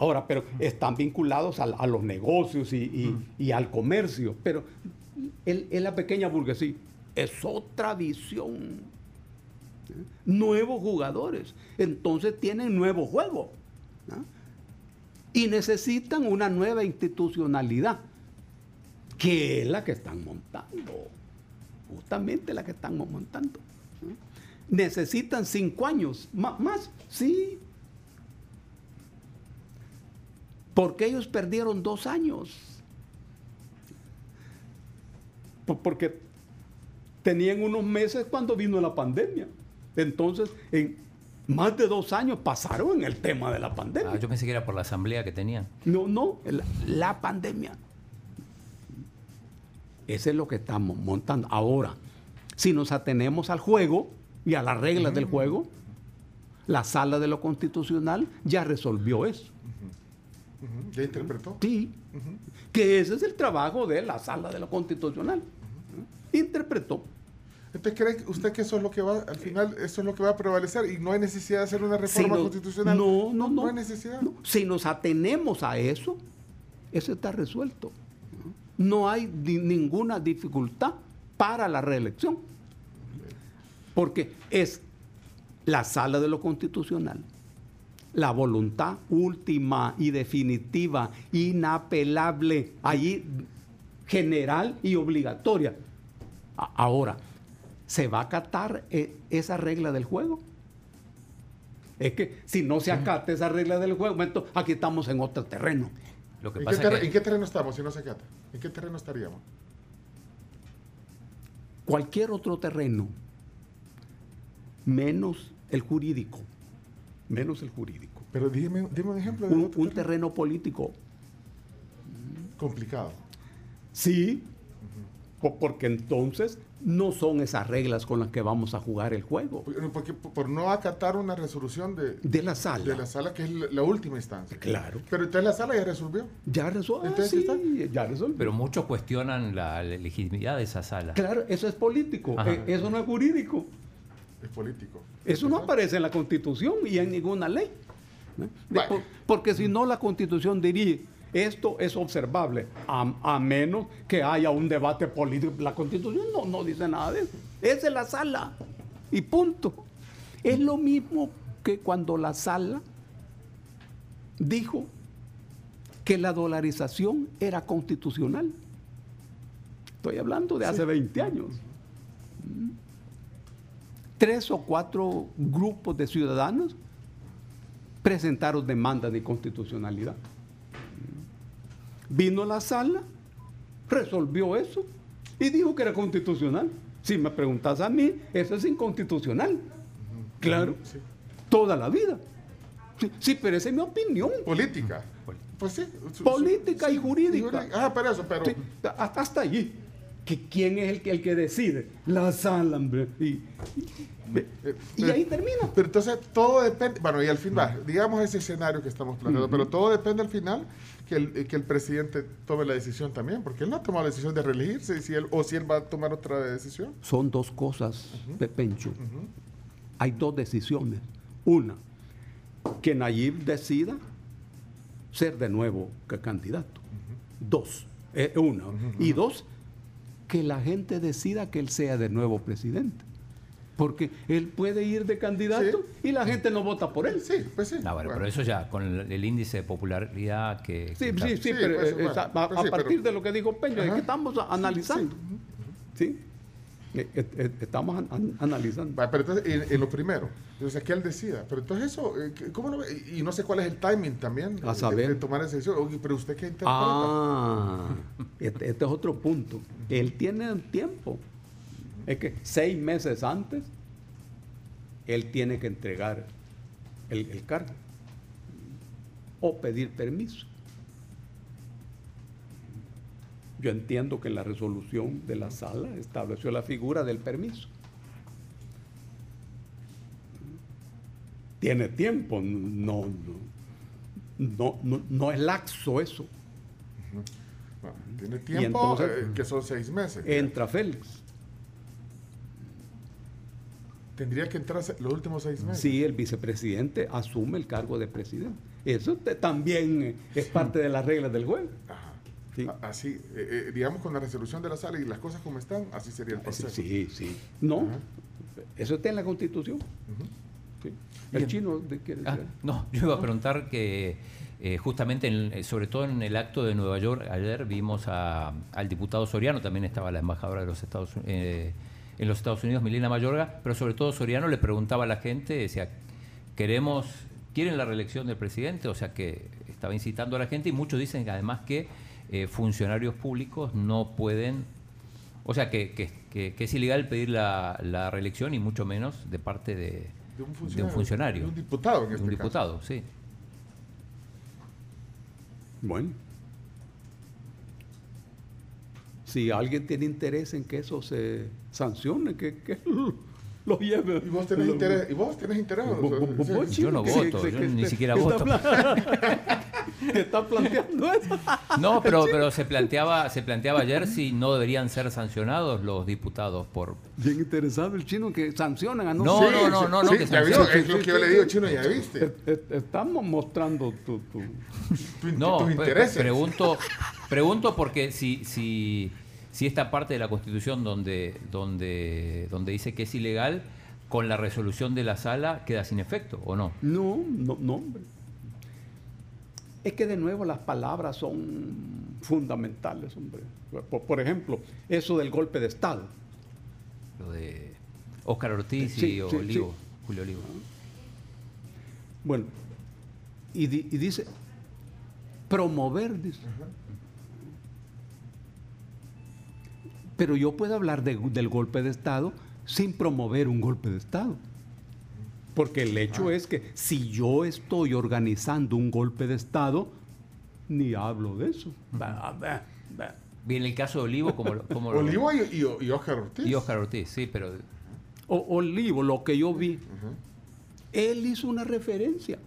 Ahora, pero están vinculados a, los negocios y, y- y al comercio. Pero en la pequeña burguesía es otra visión. Nuevos jugadores. Entonces tienen nuevo juego. Y necesitan una nueva institucionalidad, que es la que están montando. Justamente la que están montando. Necesitan cinco años. Ma- ¿Más? Sí, porque ellos perdieron dos años. Po- Porque tenían unos meses cuando vino la pandemia. Entonces, en, Más de dos años pasaron en el tema de la pandemia. Ah, yo pensé que era por la asamblea que tenían. No, no, la, la pandemia. Ese es lo que estamos montando. Ahora, si nos atenemos al juego y a las reglas del juego, la sala de lo constitucional ya resolvió eso. ¿Ya interpretó? Sí. Que ese es el trabajo de la sala de lo constitucional. Interpretó. Entonces, ¿cree usted que eso es lo que va, al final, eso es lo que va a prevalecer y no hay necesidad de hacer una reforma Si constitucional? No, no, no. No hay necesidad. No. Si nos atenemos a eso, eso está resuelto. No hay di- ninguna dificultad para la reelección. Porque es la sala de lo constitucional, la voluntad última y definitiva, inapelable, allí general y obligatoria. Ahora, ¿se va a acatar eh, esa regla del juego? Es que si no se acata esa regla del juego, entonces aquí estamos en otro terreno. Lo que ¿En qué, pasa que en qué terreno estamos si no se acata? ¿En qué terreno estaríamos? Cualquier otro terreno, menos el jurídico, menos el jurídico. Pero dime, dime un ejemplo de Un, terreno. terreno político, complicado. sí, po- porque entonces no son esas reglas con las que vamos a jugar el juego. Por- Porque, por no acatar una resolución de, De la sala. de la sala que es la, la última instancia. Claro. Pero entonces la sala ya resolvió. Ya resuelve. Entonces, sí, ¿está? ya resolvió. pero muchos cuestionan la legitimidad de esa sala. claro, eso es político, Ajá. eh, eso no es jurídico. Es político. Eso no aparece en la Constitución y en ninguna ley. porque si no, la Constitución diría, esto es observable, a, a menos que haya un debate político. La Constitución no, no dice nada de eso. Esa es la sala. Y punto. Es lo mismo que cuando la sala dijo que la dolarización era constitucional. Estoy hablando de hace 20 años tres o cuatro grupos de ciudadanos presentaron demandas de inconstitucionalidad. Vino a la sala, resolvió eso y dijo que era constitucional. Si me preguntas a mí, eso es inconstitucional. Claro, Sí. toda la vida. Sí, sí, pero esa es mi opinión. Política. Pues sí. Política y jurídica. Ah, pero eso, pero. Hasta, hasta allí. Que ¿Quién es el que, el que decide? La sala, hombre. Y, y- eh, y ahí termina. Pero entonces todo depende, bueno, y al fin va, digamos ese escenario que estamos planteando, pero todo depende al final que el, eh, que el presidente tome la decisión también, porque él no ha tomado la decisión de reelegirse, si él, o si él va a tomar otra decisión. Son dos cosas, Pencho. Hay dos decisiones. Una, que Nayib decida ser de nuevo candidato. Dos. eh, una. Y dos, que la gente decida que él sea de nuevo presidente. Porque él puede ir de candidato y la gente no vota por él. Sí, pues sí. No, bueno, Bueno. pero eso ya, con el, el índice de popularidad que... Sí, que sí, está- sí, Sí, pero pues, eh, bueno, está- a, pues a sí, pero- partir de lo que dijo Peña, es que estamos analizando. ¿Sí? Eh, eh, Estamos an- an- analizando. Pero entonces, en, en lo primero, sea, que él decida. Pero entonces eso, ¿cómo lo ve? Y no sé cuál es el timing también A saber. de, de tomar esa decisión. Pero usted qué interpreta. Ah, este, este es otro punto. Él tiene un tiempo. Es que seis meses antes, él tiene que entregar el, el cargo o pedir permiso. Yo entiendo que la resolución de la sala estableció la figura del permiso. Tiene tiempo, no, no, no, no, es laxo eso. Bueno, tiene tiempo, entonces- eh, que son seis meses. Entra Félix. Tendría que entrar los últimos seis meses. Sí, el vicepresidente asume el cargo de presidente. Eso te- también eh, es parte de las reglas del juego. Ajá. Sí. A- Así, eh, eh, digamos, con la resolución de la sala y las cosas como están, así sería el proceso. Sí, sí. No, Ajá. eso está en la Constitución. Sí. El Bien. chino de- quiere Ah, no, yo iba a preguntar que eh, justamente, en- eh, sobre todo en el acto de Nueva York, ayer vimos a- al diputado Soriano, también estaba la embajadora de los Estados Unidos. En los Estados Unidos, Milena Mayorga, pero sobre todo Soriano le preguntaba a la gente, decía, queremos, ¿quieren la reelección del presidente? O sea que estaba incitando a la gente y muchos dicen que además que eh, funcionarios públicos no pueden, o sea que, que- que- que es ilegal pedir la, la reelección y mucho menos de parte de, de un de funcionario. un funcionario. De un diputado en de este un caso. diputado, sí. Bueno. Si alguien tiene interés en que eso se sancione, que, que lo lleve. ¿Y vos tenés interés? ¿Y vos tenés interés? Vos- vos- vos- vos, Yo no que- voto, que- yo que- ni que- siquiera que voto. Está, planteando eso. No, pero, pero se planteaba, se planteaba ayer si no deberían ser sancionados los diputados por. Bien interesado el chino que sancionan a no, No, no, no, no, no, que es lo que yo le digo, chino, ya viste. Es- es- Estamos mostrando tu, tu- Tu in- No, tus intereses. pregunto, pregunto porque si, si, si esta parte de la Constitución donde, donde, donde dice que es ilegal, con la resolución de la sala queda sin efecto, ¿o no? No, no, no, hombre. Es que de nuevo las palabras son fundamentales, hombre. Por, por ejemplo, eso del golpe de Estado. Lo de Óscar Ortiz Sí, y sí, Olivo, sí. Julio Olivo. Bueno, y, di- y dice, promover, dice. Pero yo puedo hablar de- del golpe de Estado sin promover un golpe de Estado. Porque el hecho es que si yo estoy organizando un golpe de Estado, ni hablo de eso. Bah, bah, bah. Bien, el caso de Olivo, como, lo- como lo- Olivo y, y, y Oscar Ortiz. y Óscar Ortiz, sí, pero O, Olivo, lo que yo vi, él hizo una referencia.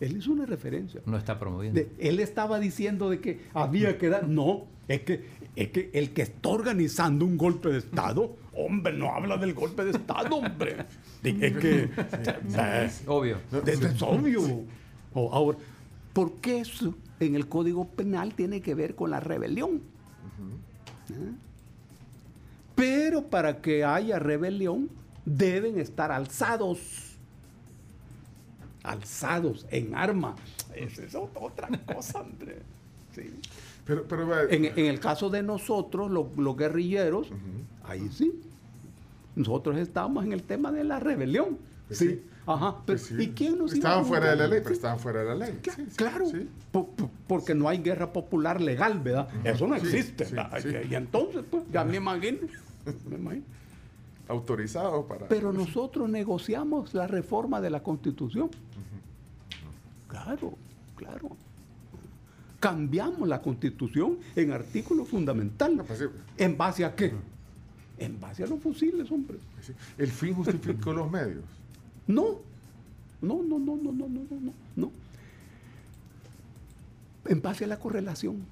Él hizo una referencia. no está promoviendo. De- él estaba diciendo de que había que dar. No, es que, es que el que está organizando un golpe de Estado, hombre, no habla del golpe de Estado, hombre. Es que. Obvio. de- de- es obvio. O- ahora, ¿por qué eso en el Código Penal tiene que ver con la rebelión? ¿Eh? Pero para que haya rebelión, deben estar alzados alzados en arma. Esa es ot- otra cosa, hombre. Sí. Pero, pero, va- En, en el caso de nosotros, los, los guerrilleros, ahí sí. Nosotros estamos en el tema de la rebelión. Pues sí. sí. Ajá. Pero, Pues sí. ¿Y quién nos Estaban fuera de la ley, pero Sí. estaban fuera de la ley. Sí, claro, porque no hay guerra popular legal, ¿verdad? Eso no existe. Y, entonces, pues, ya me imagino. me imagino. Autorizados para. Pero nosotros negociamos la reforma de la Constitución. Claro, claro. Cambiamos la Constitución en artículo fundamental. No, pues. ¿En base a qué? En base a los fusiles, hombre. Sí. El fin justificó los medios. No, no, no, no, no, no, no, no, no, no. En base a la correlación.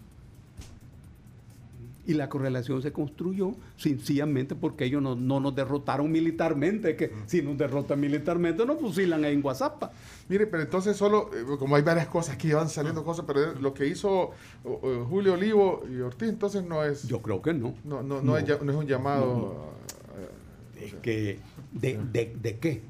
Y la correlación se construyó sencillamente porque ellos no, no nos derrotaron militarmente, que si nos derrotan militarmente nos fusilan en WhatsApp. Mire, pero entonces solo, eh, como hay varias cosas que van saliendo cosas, pero lo que hizo Julio Olivo y Ortiz, entonces no es, Yo creo que no. no, no, no, es, ya- no es un llamado. a- a- Es que, ¿de, de, de qué?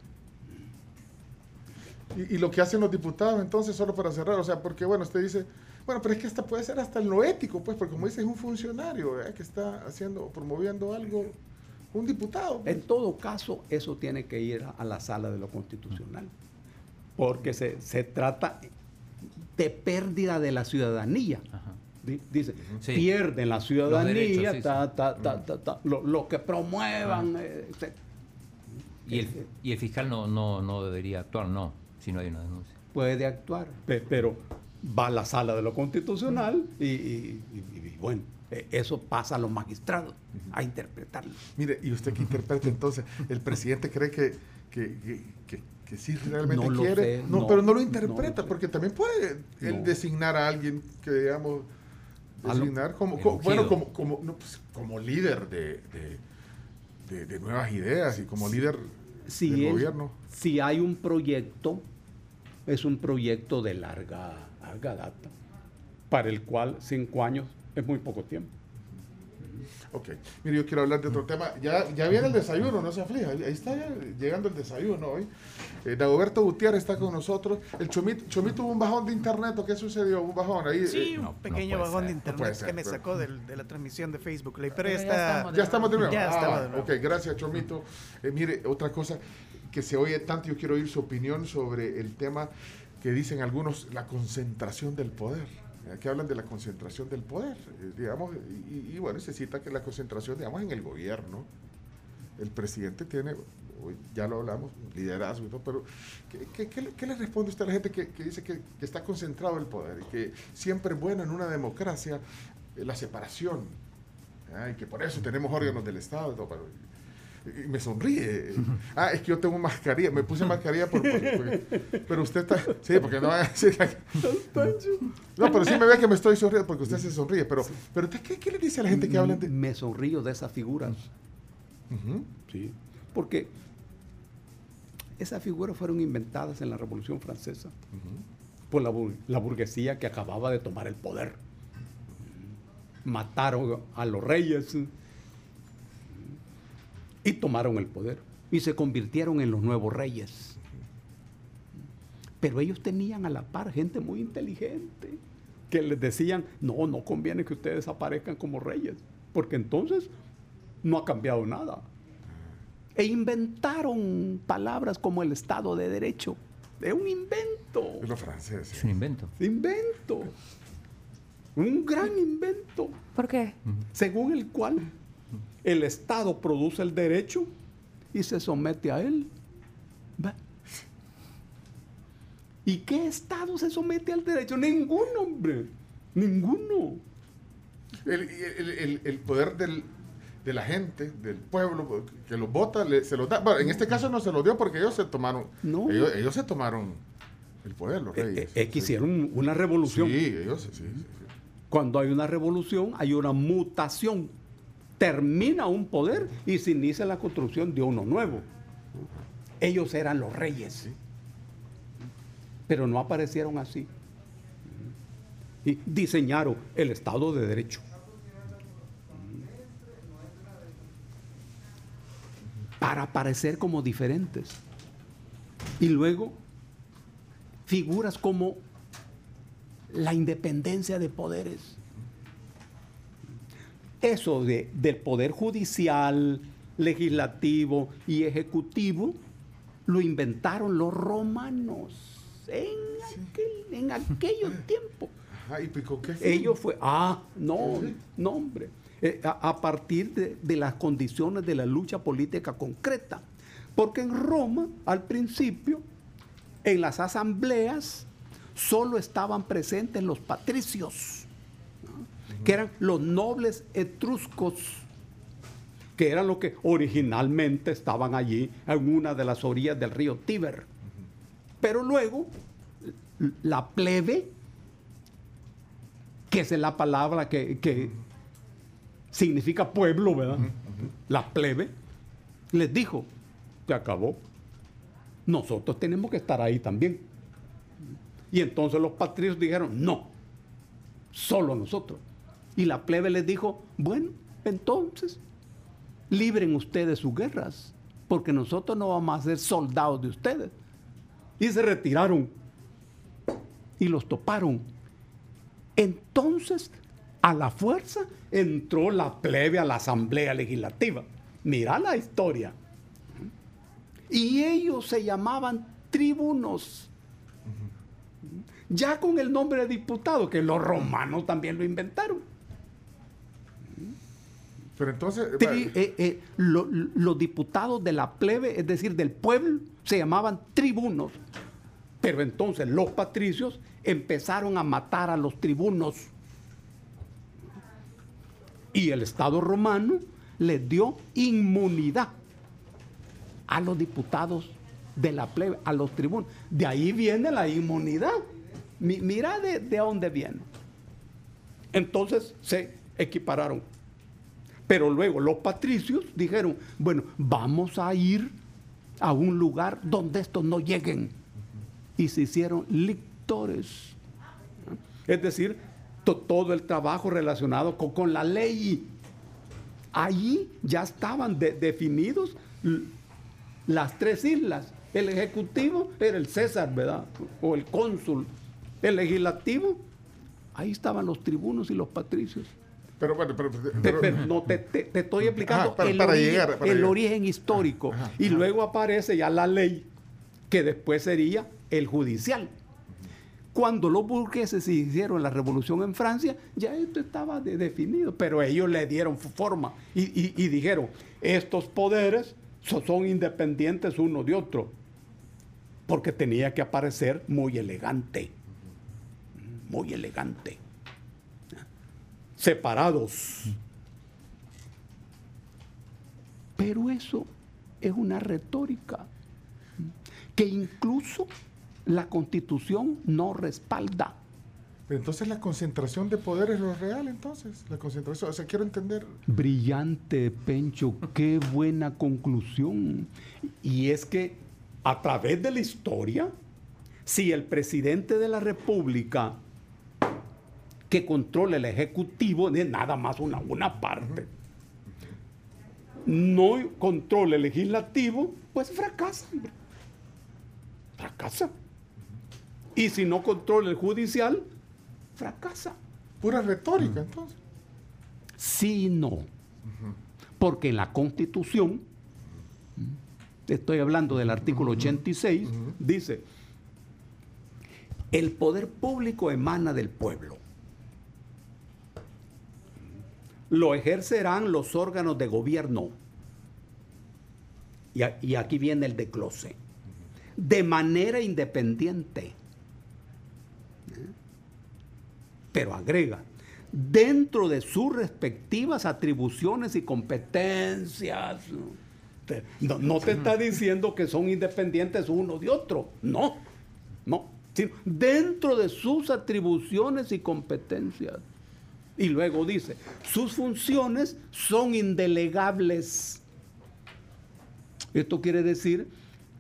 y, y lo que hacen los diputados, entonces, solo para cerrar, o sea, porque bueno, usted dice, bueno, pero es que hasta puede ser hasta en lo ético, pues, porque como dice, es un funcionario ¿verdad? que está haciendo, promoviendo algo, un diputado. pues. En todo caso, eso tiene que ir a, a la sala de lo constitucional, porque se, se trata de pérdida de la ciudadanía. Ajá. Dice, Sí. pierden la ciudadanía, derechos, sí, ta, ta, ta, ta, ta, lo, lo que promuevan. eh. Y el, y el fiscal no, no, no debería actuar, no, si no hay una denuncia. puede actuar, pe- pero va a la sala de lo constitucional y, y- y- y bueno, eh, eso pasa a los magistrados a interpretarlo. Mire, y usted que interpreta entonces, el presidente cree que, que, que, que- que sí realmente No lo quiere, sé, no, no, pero no lo interpreta, porque también puede él designar a alguien que, digamos, designar como, bueno, como, como, no, pues, como líder de, de, de- de nuevas ideas y como líder si, del es- gobierno. si hay un proyecto, es un proyecto de larga, larga data, para el cual cinco años es muy poco tiempo. Ok, mire, yo quiero hablar de otro tema. Ya, ya viene el desayuno, no se aflija. Ahí está ya llegando el desayuno hoy. Eh, Dagoberto Gutiérrez está con nosotros. El Chomito, Chomito tuvo un bajón de internet. ¿o ¿Qué sucedió? Un bajón ahí. Sí, eh, un no pequeño puede bajón de ser, no puede internet ser, que me pero- sacó del- de la transmisión de Facebook Live, pero Pero ya ya está. estamos Ya estamos de nuevo. Ya estamos Ah, de nuevo. Ok, gracias, Chomito. Eh, mire, otra cosa que se oye tanto, yo quiero oír su opinión sobre el tema que dicen algunos, la concentración del poder. Eh, Que hablan de la concentración del poder, eh, digamos, y, y bueno, se cita que la concentración, digamos, en el gobierno. El presidente tiene ya lo hablamos, liderazgo todo, pero ¿qué, qué, qué le- responde usted a la gente que, que dice que, que está concentrado el poder y que siempre es bueno en una democracia eh, la separación? ¿ah? Y que por eso tenemos órganos del Estado y todo, pero- me sonríe. Ah, es que yo tengo mascarilla. Me puse mascarilla por, pero usted está... Sí, porque no va a decir... No, pero sí me ve que me estoy sonriendo porque usted se sonríe. Pero, pero usted, ¿qué, qué le dice a la gente que habla de...? Me sonrío de esas figuras. Sí. Porque esas figuras fueron inventadas en la Revolución Francesa por la, bur- la burguesía que acababa de tomar el poder. Mataron a los reyes y tomaron el poder y se convirtieron en los nuevos reyes. Pero ellos tenían a la par gente muy inteligente que les decían, no, no conviene que ustedes aparezcan como reyes, porque entonces no ha cambiado nada. E inventaron palabras como el Estado de Derecho. Es un invento. Es los franceses. Es un invento. Invento. Un gran invento. ¿Por qué? Según el cual el Estado produce el derecho y se somete a él. ¿Va? ¿Y qué Estado se somete al derecho? Ninguno, hombre. Ninguno. El, el- el- el poder del, de la gente, del pueblo, que los vota, le- se los da. Bueno, en este caso no se los dio porque ellos se tomaron. No. Ellos, ellos se tomaron el poder, los Eh, reyes. eh, Es que hicieron una revolución. Sí, ellos sí, sí, sí. Cuando hay una revolución, hay una mutación. Termina un poder y se inicia la construcción de uno nuevo. Ellos eran los reyes. Pero no aparecieron así. Y diseñaron el Estado de Derecho. Para aparecer como diferentes. Y luego, figuras como la independencia de poderes. Eso de- del poder judicial, legislativo y ejecutivo lo inventaron los romanos en, aquel, en aquellos tiempos. Ellos fue, ah, no, no hombre, Eh, a, a partir de, de las condiciones de la lucha política concreta. Porque en Roma, al principio, en las asambleas, solo estaban presentes los patricios. Que eran los nobles etruscos, que eran los que originalmente estaban allí en una de las orillas del río Tíber. Pero luego, la plebe, que es la palabra que, significa pueblo, ¿verdad? La plebe, les dijo, se acabó. Nosotros tenemos que estar ahí también. Y entonces los patricios dijeron, no, solo nosotros. Y la plebe les dijo, bueno, entonces, libren ustedes sus guerras, porque nosotros no vamos a ser soldados de ustedes. Y se retiraron y los toparon. Entonces, a la fuerza, entró la plebe a la asamblea legislativa. Mira la historia. Y ellos se llamaban tribunos. Ya con el nombre de diputado, que los romanos también lo inventaron. Pero entonces. Tri- eh, eh, lo- los diputados de la plebe, es decir, del pueblo, se llamaban tribunos. Pero entonces los patricios empezaron a matar a los tribunos. Y el Estado romano les dio inmunidad a los diputados de la plebe, a los tribunos. De ahí viene la inmunidad. Mi- mira de, de dónde viene. Entonces se equipararon. Pero luego los patricios dijeron, bueno, vamos a ir a un lugar donde estos no lleguen. Y se hicieron lictores. Es decir, to- todo el trabajo relacionado con, la ley. Allí ya estaban de- definidos las tres islas. El ejecutivo era el César, ¿verdad? O el cónsul. El legislativo, ahí estaban los tribunos y los patricios. Pero bueno, pero. Te- pero- pero no, te, te- te estoy explicando Ajá, para- el, para origen, llegar, para el llegar. origen histórico. Ajá, y luego aparece ya la ley, que después sería el judicial. Cuando los burgueses se hicieron la revolución en Francia, ya esto estaba de- definido, pero ellos le dieron forma y, y- y dijeron, estos poderes so- son independientes uno de otro, porque tenía que aparecer muy elegante, muy elegante, separados. Pero eso es una retórica que incluso la constitución no respalda. Pero entonces la concentración de poder es lo real, entonces. La concentración, o sea, quiero entender. Brillante, Pencho, qué buena conclusión. Y es que a través de la historia, si el presidente de la República que controla el Ejecutivo, de nada más una, una parte, no controla el Legislativo, pues fracasa. Fracasa. Y si no controla el Judicial, fracasa. Pura retórica, entonces. Sí y no. Porque en la Constitución, estoy hablando del artículo 86, dice, el poder público emana del pueblo. Lo ejercerán los órganos de gobierno. Y, aquí viene el desglose. De manera independiente. pero agrega, dentro de sus respectivas atribuciones y competencias. Te- No, no te está diciendo que son independientes uno de otro, no, no, dentro de sus atribuciones y competencias. Y luego dice, sus funciones son indelegables. Esto quiere decir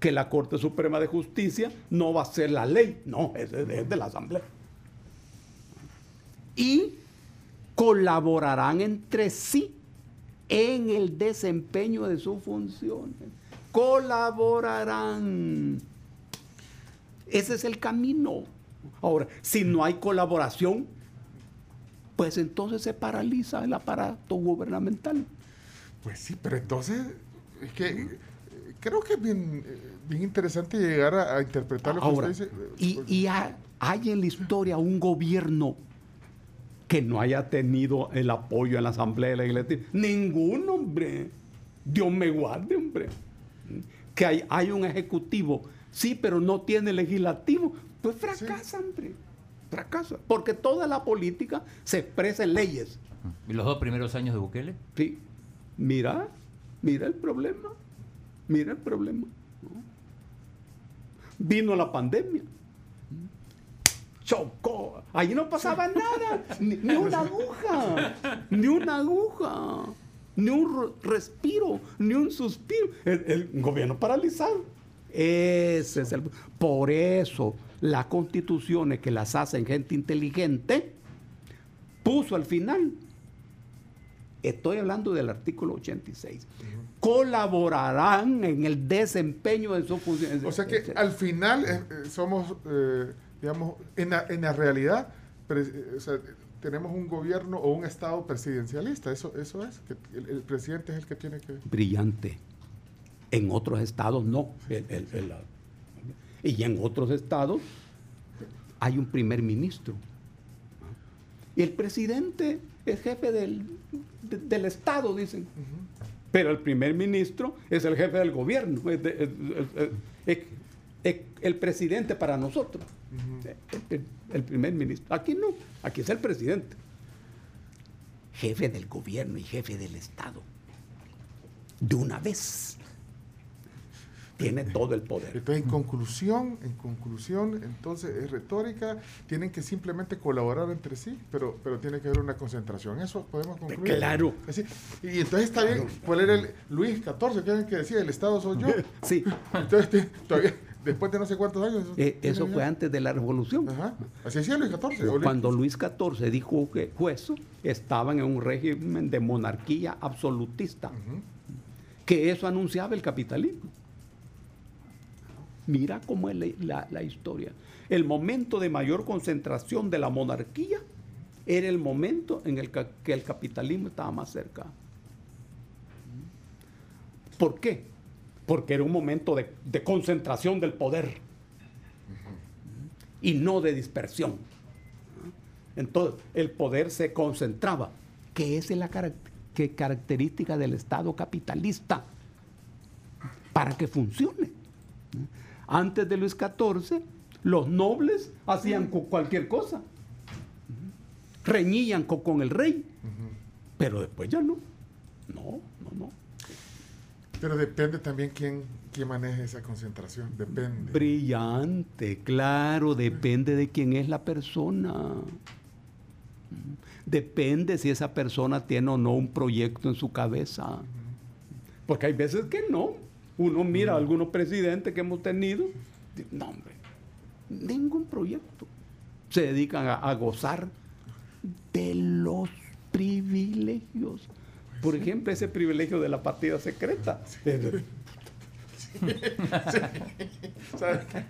que la Corte Suprema de Justicia no va a ser la ley, no, es de- la Asamblea y colaborarán entre sí en el desempeño de sus funciones. Colaborarán. Ese es el camino. Ahora, si no hay colaboración, pues entonces se paraliza el aparato gubernamental. Pues sí, pero entonces, es que eh, creo que es bien, eh, bien interesante llegar a, a interpretar lo que Ahora, usted dice. y, y ha- hay en la historia un gobierno que no haya tenido el apoyo en la Asamblea Legislativa. Ningún hombre. Dios me guarde, hombre. Que hay, hay un ejecutivo, sí, pero no tiene legislativo. Pues fracasa, hombre. Fracasa. Porque toda la política se expresa en leyes. ¿Y los dos primeros años de Bukele? Sí. Mira, mira el problema. Mira el problema. ¿no? Vino la pandemia. Chocó. Ahí no pasaba nada. Ni, ni una aguja. Ni una aguja. Ni un ro- respiro. Ni un suspiro. El, el gobierno paralizado. Ese es el. Por eso las constituciones que las hacen gente inteligente puso al final Estoy hablando del artículo 86. Colaborarán en el desempeño de sus funciones. o sea que al final eh, eh, somos, eh, digamos, en la, en la realidad, pre- o sea, tenemos un gobierno o un Estado presidencialista. Eso, eso es, que el, el presidente es el que tiene que... Brillante. En otros estados no. El- el- el- y en otros estados hay un primer ministro. Y el presidente es jefe del, de- del estado, dicen. Pero el primer ministro es el jefe del gobierno. es de- es- es- es- es el presidente para nosotros. el, el primer ministro. Aquí no, aquí es el presidente. Jefe del gobierno y jefe del estado. De una vez. Tiene todo el poder. Entonces, en conclusión, en conclusión, entonces es retórica, tienen que simplemente colaborar entre sí, pero, pero tiene que haber una concentración. Eso podemos concluir. Claro. Así. Y entonces está bien, ¿cuál era el Luis XIV? ¿Qué que decía? El Estado soy yo. Sí, Entonces, todavía, después de no sé cuántos años. eh, eso fue ya. antes de la revolución. Ajá. Así decía Luis XIV. Cuando Luis XIV dijo que eso, estaban en un régimen de monarquía absolutista, que eso anunciaba el capitalismo. Mira cómo es la, historia. El momento de mayor concentración de la monarquía era el momento en el que el capitalismo estaba más cerca. ¿Por qué? Porque era un momento de, concentración del poder y no de dispersión. Entonces, el poder se concentraba, que es la característica del Estado capitalista. para que funcione. Antes de Luis XIV, los nobles hacían cu- cualquier cosa. Reñían co- con el rey. Pero después ya no. No, no, no. Pero depende también quién, quién maneja esa concentración. Depende. Brillante, claro, depende de quién es la persona. Depende si esa persona tiene o no un proyecto en su cabeza. Porque hay veces que no. Uno mira a algunos presidentes que hemos tenido, no hombre, ningún proyecto. Se dedican a, a gozar de los privilegios. Por ejemplo, ese privilegio de la partida secreta. ¿Sabes qué?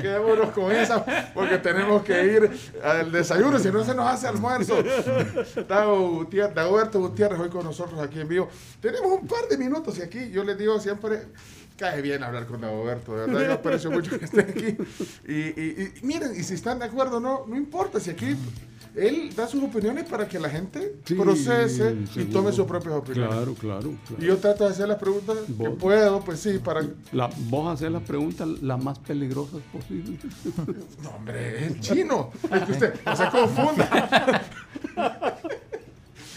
Quedémonos con esa porque tenemos que ir al desayuno, si no se nos hace almuerzo. Dago Gutiérrez, hoy con nosotros aquí en vivo. Tenemos un par de minutos y aquí yo les digo siempre, cae bien hablar con Dagoberto, de verdad yo aprecio mucho que estén aquí. Y, y- y miren, y si están de acuerdo no, no importa, si aquí él da sus opiniones para que la gente Sí, procese y tome sus propias opiniones. Claro, claro. claro. Y yo trato de hacer las preguntas que puedo, pues sí, para... La- vos hacer las preguntas las más peligrosas posibles. No, hombre, es chino. Es que usted no se confunda.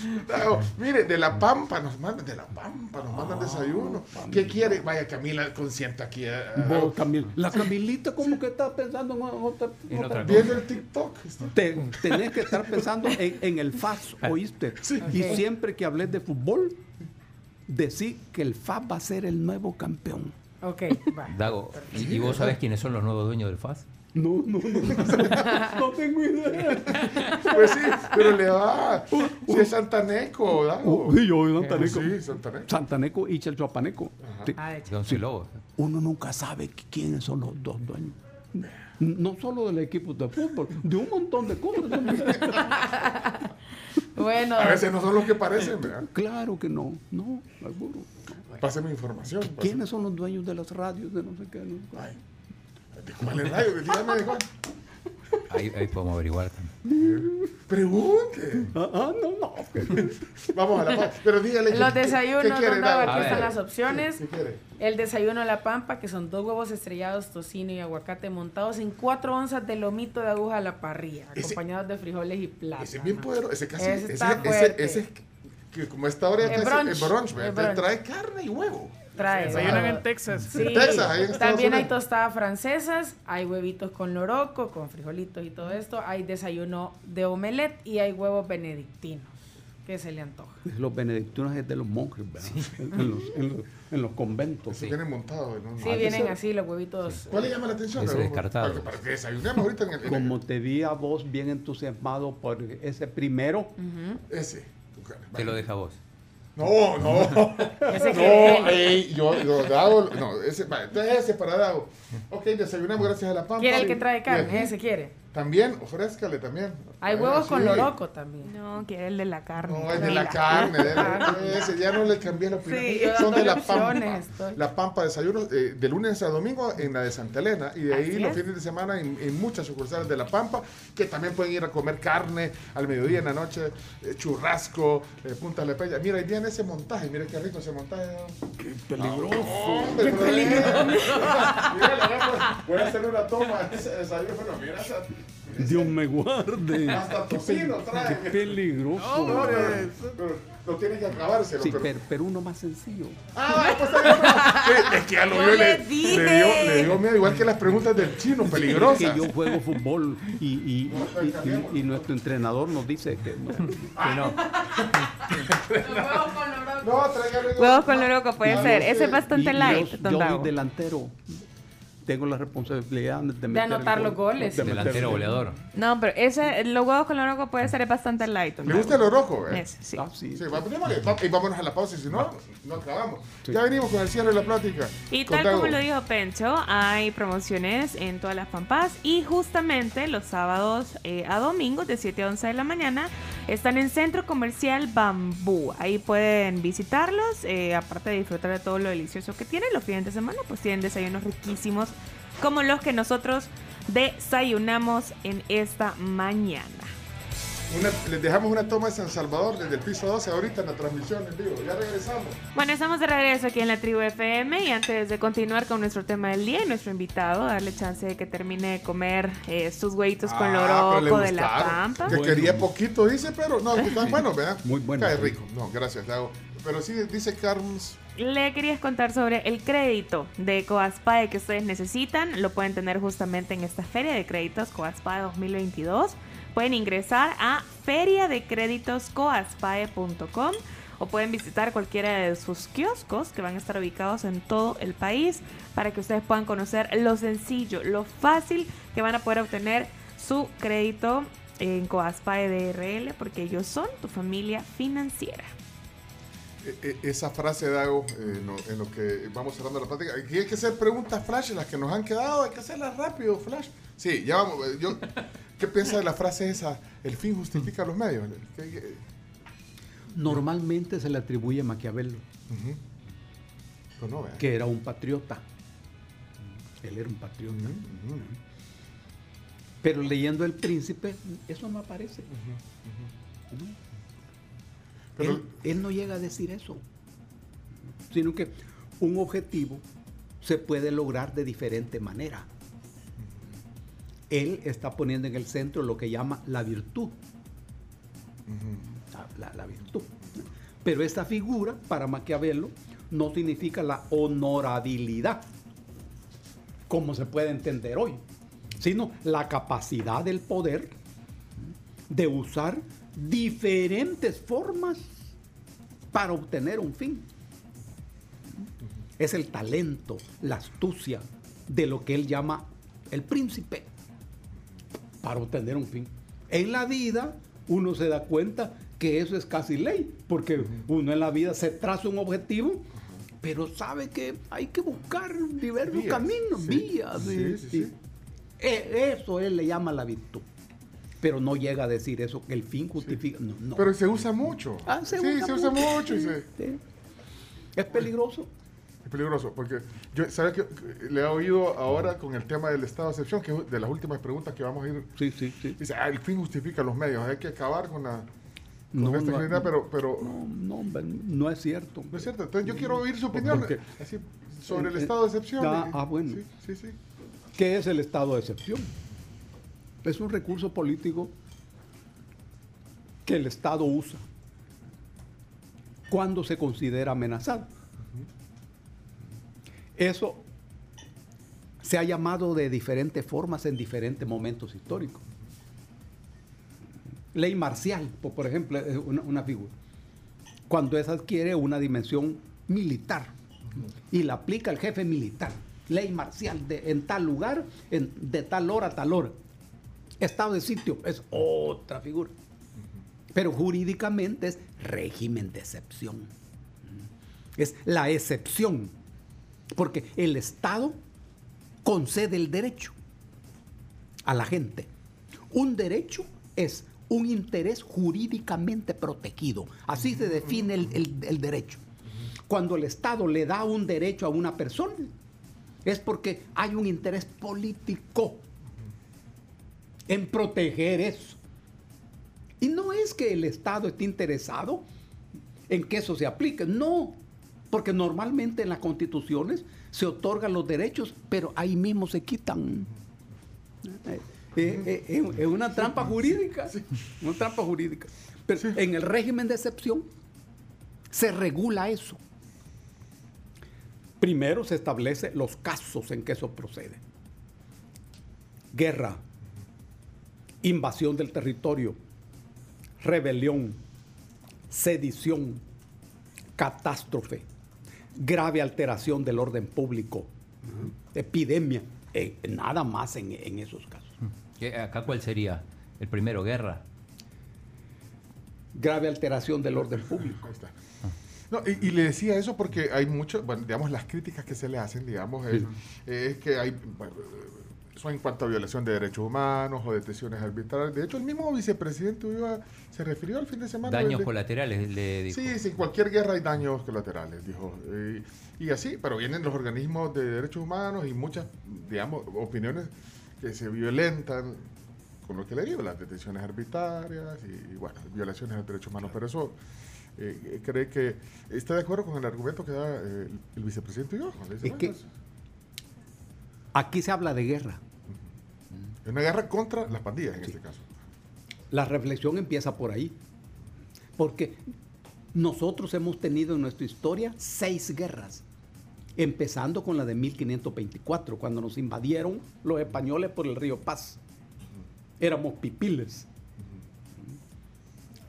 No, mire, de la Pampa nos mandan, de la Pampa nos mandan desayuno. ¿Qué quiere? Vaya, Camila, consienta aquí. eh, Vos, Camil- la Camilita, como que está pensando en otra, En otra? Viendo el TikTok. Te- tenés que estar pensando en, en el FAS, ¿oíste? Y siempre que hables de fútbol, decir que el FAS va a ser el nuevo campeón. Ok, va. Dago, ¿y, y vos sabés quiénes son los nuevos dueños del FAS? No, no, no. no tengo idea. Pues sí, pero le va. Si es Santaneco, Dago. Sí, yo soy Santaneco. Sí, Santaneco. Santaneco y Chalchuapaneco. Sí. Ah, Once Lobos. Uno nunca sabe qui- quiénes son los dos dueños. No solo del equipo de fútbol, de un montón de cosas. Bueno, A veces no son los que parecen, ¿verdad? Claro que no, no, seguro. Pásame información. pásame. ¿Quiénes son los dueños de las radios de no sé qué? no sé qué? ¿De cuál es radio? Dígame de cuál. Ahí, ahí podemos averiguar también. Pregunte. Ah, ah, no, no. Vamos a la paz. Pero dígale. los ¿qué- qué- desayunos, ¿Qué Dago, Dago? aquí A están ver. las opciones. ¿Qué quiere? El desayuno a la pampa, que son dos huevos estrellados, tocino y aguacate montados en cuatro onzas de lomito de aguja a la parrilla, Ese- acompañados de frijoles y plátano. Ese es bien poderoso. Ese casi. Ese Ese, está ese, fuerte. ese es que como esta hora El es brunch. el brunch. El brunch. trae carne y huevo. Trae. Desayunan en Texas. Sí. En Texas, ahí en Estados También hay tostadas francesas, hay huevitos con loroco, con frijolitos y todo esto. Hay desayuno de omelette y hay huevos benedictinos. que se le antoja? Los benedictinos es de los monjes, ¿verdad? En, los, en los- en los conventos. Se vienen montados. ¿no? Sí, Ah, vienen así los huevitos. ¿Cuál le llama la atención? Descartado. Para que, para que desayunemos ahorita en el... en el- Como te vi a vos bien entusiasmado por ese primero, Ese. Te lo deja vos. No, no. No, ey, yo, yo, Dago, no, ese, entonces ese para Dago. Ok, desayunamos gracias a la pampa. ¿Quiere el que trae carne? Ese quiere. También, ofrézcale también. Hay huevos con sí. loroco también. No, quiere el de la carne. No, es de la carne, de la- ese, ya no le cambié la opinión. Sí, Son de la pampa. estoy. La pampa desayuno eh, de lunes a domingo en la de Santa Elena y de ahí Así los es. fines de semana en, en muchas sucursales de la pampa que también pueden ir a comer carne al mediodía en la noche, eh, churrasco, eh, punta de pella. Mira, ahí viene ese montaje, mira qué rico ese montaje. Qué peligroso. Qué peligroso. mira, le voy a- voy a hacer una toma desayuno, mira esa- Dios me guarde. Hasta tocino trae. Qué peligroso. No, pero, pero lo tiene que acabárselo. Sí, pero- pero, uno más sencillo. Ah, pues está bien. Sí, Es que ya lo Yo vio, le le, dio, le dio miedo, igual que las preguntas del chino, Es peligrosas. que yo juego fútbol y, y- y- y- y nuestro entrenador nos dice que no. Que no. Huevos con loroco puede Ah, ser. Ese es bastante light, yo, soy delantero. Tengo la responsabilidad de, meter el anotar los gol, goles. de Delantero el gol. goleador. No, pero ese, los huevos con loroco puede ser bastante light. don ¿Le Dago. gusta lo rojo? Eh? Ese, sí. Ah, sí. Sí, y vámonos a la pausa, y si no, no acabamos. Ya venimos con el cierre de la plática. Y tal como lo dijo Pencho, hay promociones en todas las pampas y justamente los sábados eh, a domingos de 7 a 11 de la mañana están en Centro Comercial Bambú. Ahí pueden visitarlos, eh, aparte de disfrutar de todo lo delicioso que tienen los fines de semana, pues tienen desayunos riquísimos como los que nosotros desayunamos en esta mañana. Una- les dejamos una toma de San Salvador desde el piso 12 ahorita en la transmisión en vivo. Ya regresamos. Bueno, estamos de regreso aquí en la tribu FM y antes de continuar con nuestro tema del día y nuestro invitado, darle chance de que termine de comer eh, sus huevitos con Ah, le loroco de la pampa. Que Bueno. quería poquito, dice, pero no, que está bueno, ¿verdad? Muy bueno, Cae rico. No, gracias, Dago. Pero sí, dice Carms. Le querías contar sobre el crédito de Coaspae que ustedes necesitan. Lo pueden tener justamente en esta feria de créditos Coaspae 2022. Pueden ingresar a feriadecréditoscoaspae.com o pueden visitar cualquiera de sus kioscos que van a estar ubicados en todo el país para que ustedes puedan conocer lo sencillo, lo fácil que van a poder obtener su crédito en Coaspae DRL porque ellos son tu familia financiera. E- e- esa frase, Dago, eh, en lo que vamos cerrando la plática. Aquí hay que hacer preguntas flash, las que nos han quedado, hay que hacerlas rápido, flash. Sí, ya vamos. eh, Yo, ¿Qué piensa de la frase esa? El fin justifica los medios. ¿Qué- qué- Normalmente se le atribuye a Maquiavelo. Pues no, que era un patriota. Él era un patriota. Pero leyendo El Príncipe, eso no aparece. ¿no? Pero- él, él no llega a decir eso, sino que un objetivo se puede lograr de diferente manera. Él está poniendo en el centro lo que llama la virtud. La, la- la virtud. Pero esta figura, para Maquiavelo, no significa la honorabilidad, como se puede entender hoy, sino la capacidad del poder de usar diferentes formas para obtener un fin. Es el talento, la astucia de lo que él llama el príncipe para obtener un fin. En la vida uno se da cuenta que eso es casi ley, porque uno en la vida se traza un objetivo, pero sabe que hay que buscar diversos Vías, caminos, sí. vías. Sí, y- sí, y- sí. e- Eso él le llama la virtud. Pero no llega a decir eso, que el fin justifica. No, no. Pero se usa mucho. Ah, se sí, usa se usa mucho, y se-. Es peligroso. Es peligroso, porque yo, ¿sabe que Le he oído ahora con el tema del estado de excepción, que es de las últimas preguntas que vamos a ir. Sí, sí, sí. Dice, ah, el fin justifica los medios, hay que acabar con la. Con No, esta no, pero, pero No, no, hombre, no es cierto. no es cierto. Entonces yo quiero oír su opinión Porque- así, sobre el estado de excepción. ah, ah, bueno. Sí, sí, sí. ¿Qué es el estado de excepción? Es un recurso político que el Estado usa cuando se considera amenazado. Eso se ha llamado de diferentes formas en diferentes momentos históricos. Ley marcial, por, ejemplo, es una, una figura. Cuando esa adquiere una dimensión militar y la aplica el jefe militar. Ley marcial de, en tal lugar, en- de tal hora a tal hora. Estado de sitio es otra figura. Pero jurídicamente es régimen de excepción. Es la excepción. Porque el Estado concede el derecho a la gente. Un derecho es un interés jurídicamente protegido. Así se define el, derecho. Cuando el Estado le da un derecho a una persona, es porque hay un interés político en proteger eso. Y no es que el Estado esté interesado en que eso se aplique, no, porque normalmente en las constituciones se otorgan los derechos, pero ahí mismo se quitan. Eh, eh, eh, es una trampa jurídica, una trampa jurídica. Pero en el régimen de excepción se regula eso. Primero se establece los casos en que eso procede. Guerra, invasión del territorio, rebelión, sedición, catástrofe, grave alteración del orden público, epidemia, eh, nada más en, en esos casos. ¿Qué- ¿Acá cuál sería? El primero, guerra. Grave alteración del orden público. Ahí está. No, y, y le decía eso porque hay mucho, bueno, digamos, las críticas que se le hacen, digamos, es, es que hay, son en cuanto a violación de derechos humanos o detenciones arbitrarias. De hecho, el mismo vicepresidente Ulloa se refirió al fin de semana. Daños de- colaterales, le dijo. Sí, sí, en cualquier guerra hay daños colaterales, dijo. Eh, y así, pero vienen los organismos de derechos humanos y muchas, digamos, opiniones que se violentan con lo que le digo, las detenciones arbitrarias y, y, bueno, violaciones de los derechos humanos. Pero eso, eh, cree que está de acuerdo con el argumento que da eh, el, el, vicepresidente yo. Es que aquí se habla de guerra. Es una guerra contra las pandillas en sí. este caso. La reflexión empieza por ahí. Porque nosotros hemos tenido en nuestra historia seis guerras empezando con la de 1524, cuando nos invadieron los españoles por el río Paz. Éramos pipiles.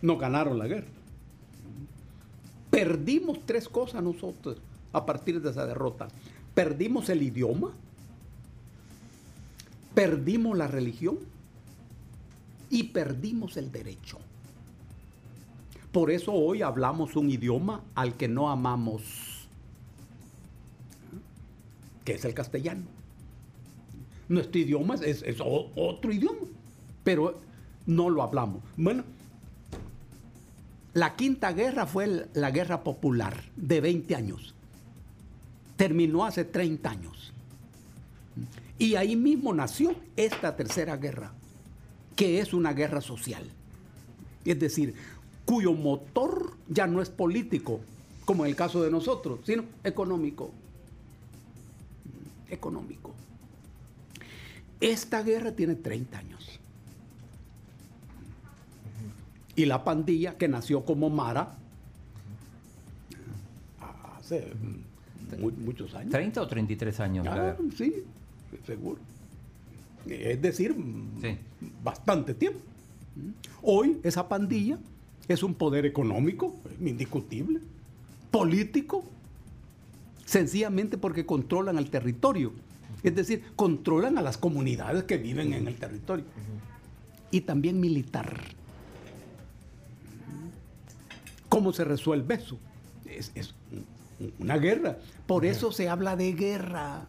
Nos ganaron la guerra. Perdimos tres cosas nosotros a partir de esa derrota. Perdimos el idioma, perdimos la religión y perdimos el derecho. Por eso hoy hablamos un idioma al que no amamos que es el castellano. Nuestro idioma es, es, otro idioma, pero no lo hablamos. Bueno, la quinta guerra fue la guerra popular de 20 años. Terminó hace 30 años. Y ahí mismo nació esta tercera guerra, que es una guerra social. Es decir, cuyo motor ya no es político, como en el caso de nosotros, sino económico económico. Esta guerra tiene 30 años. Y la pandilla que nació como Mara hace muy, muchos años. ¿30 o 33 años? Ah, sí, seguro. Es decir, sí. bastante tiempo. Hoy esa pandilla es un poder económico, indiscutible, político, sencillamente porque controlan el territorio. Es decir, controlan a las comunidades que viven en el territorio. Y también militar. ¿Cómo se resuelve eso? Es, es una guerra. Por eso se habla de guerra.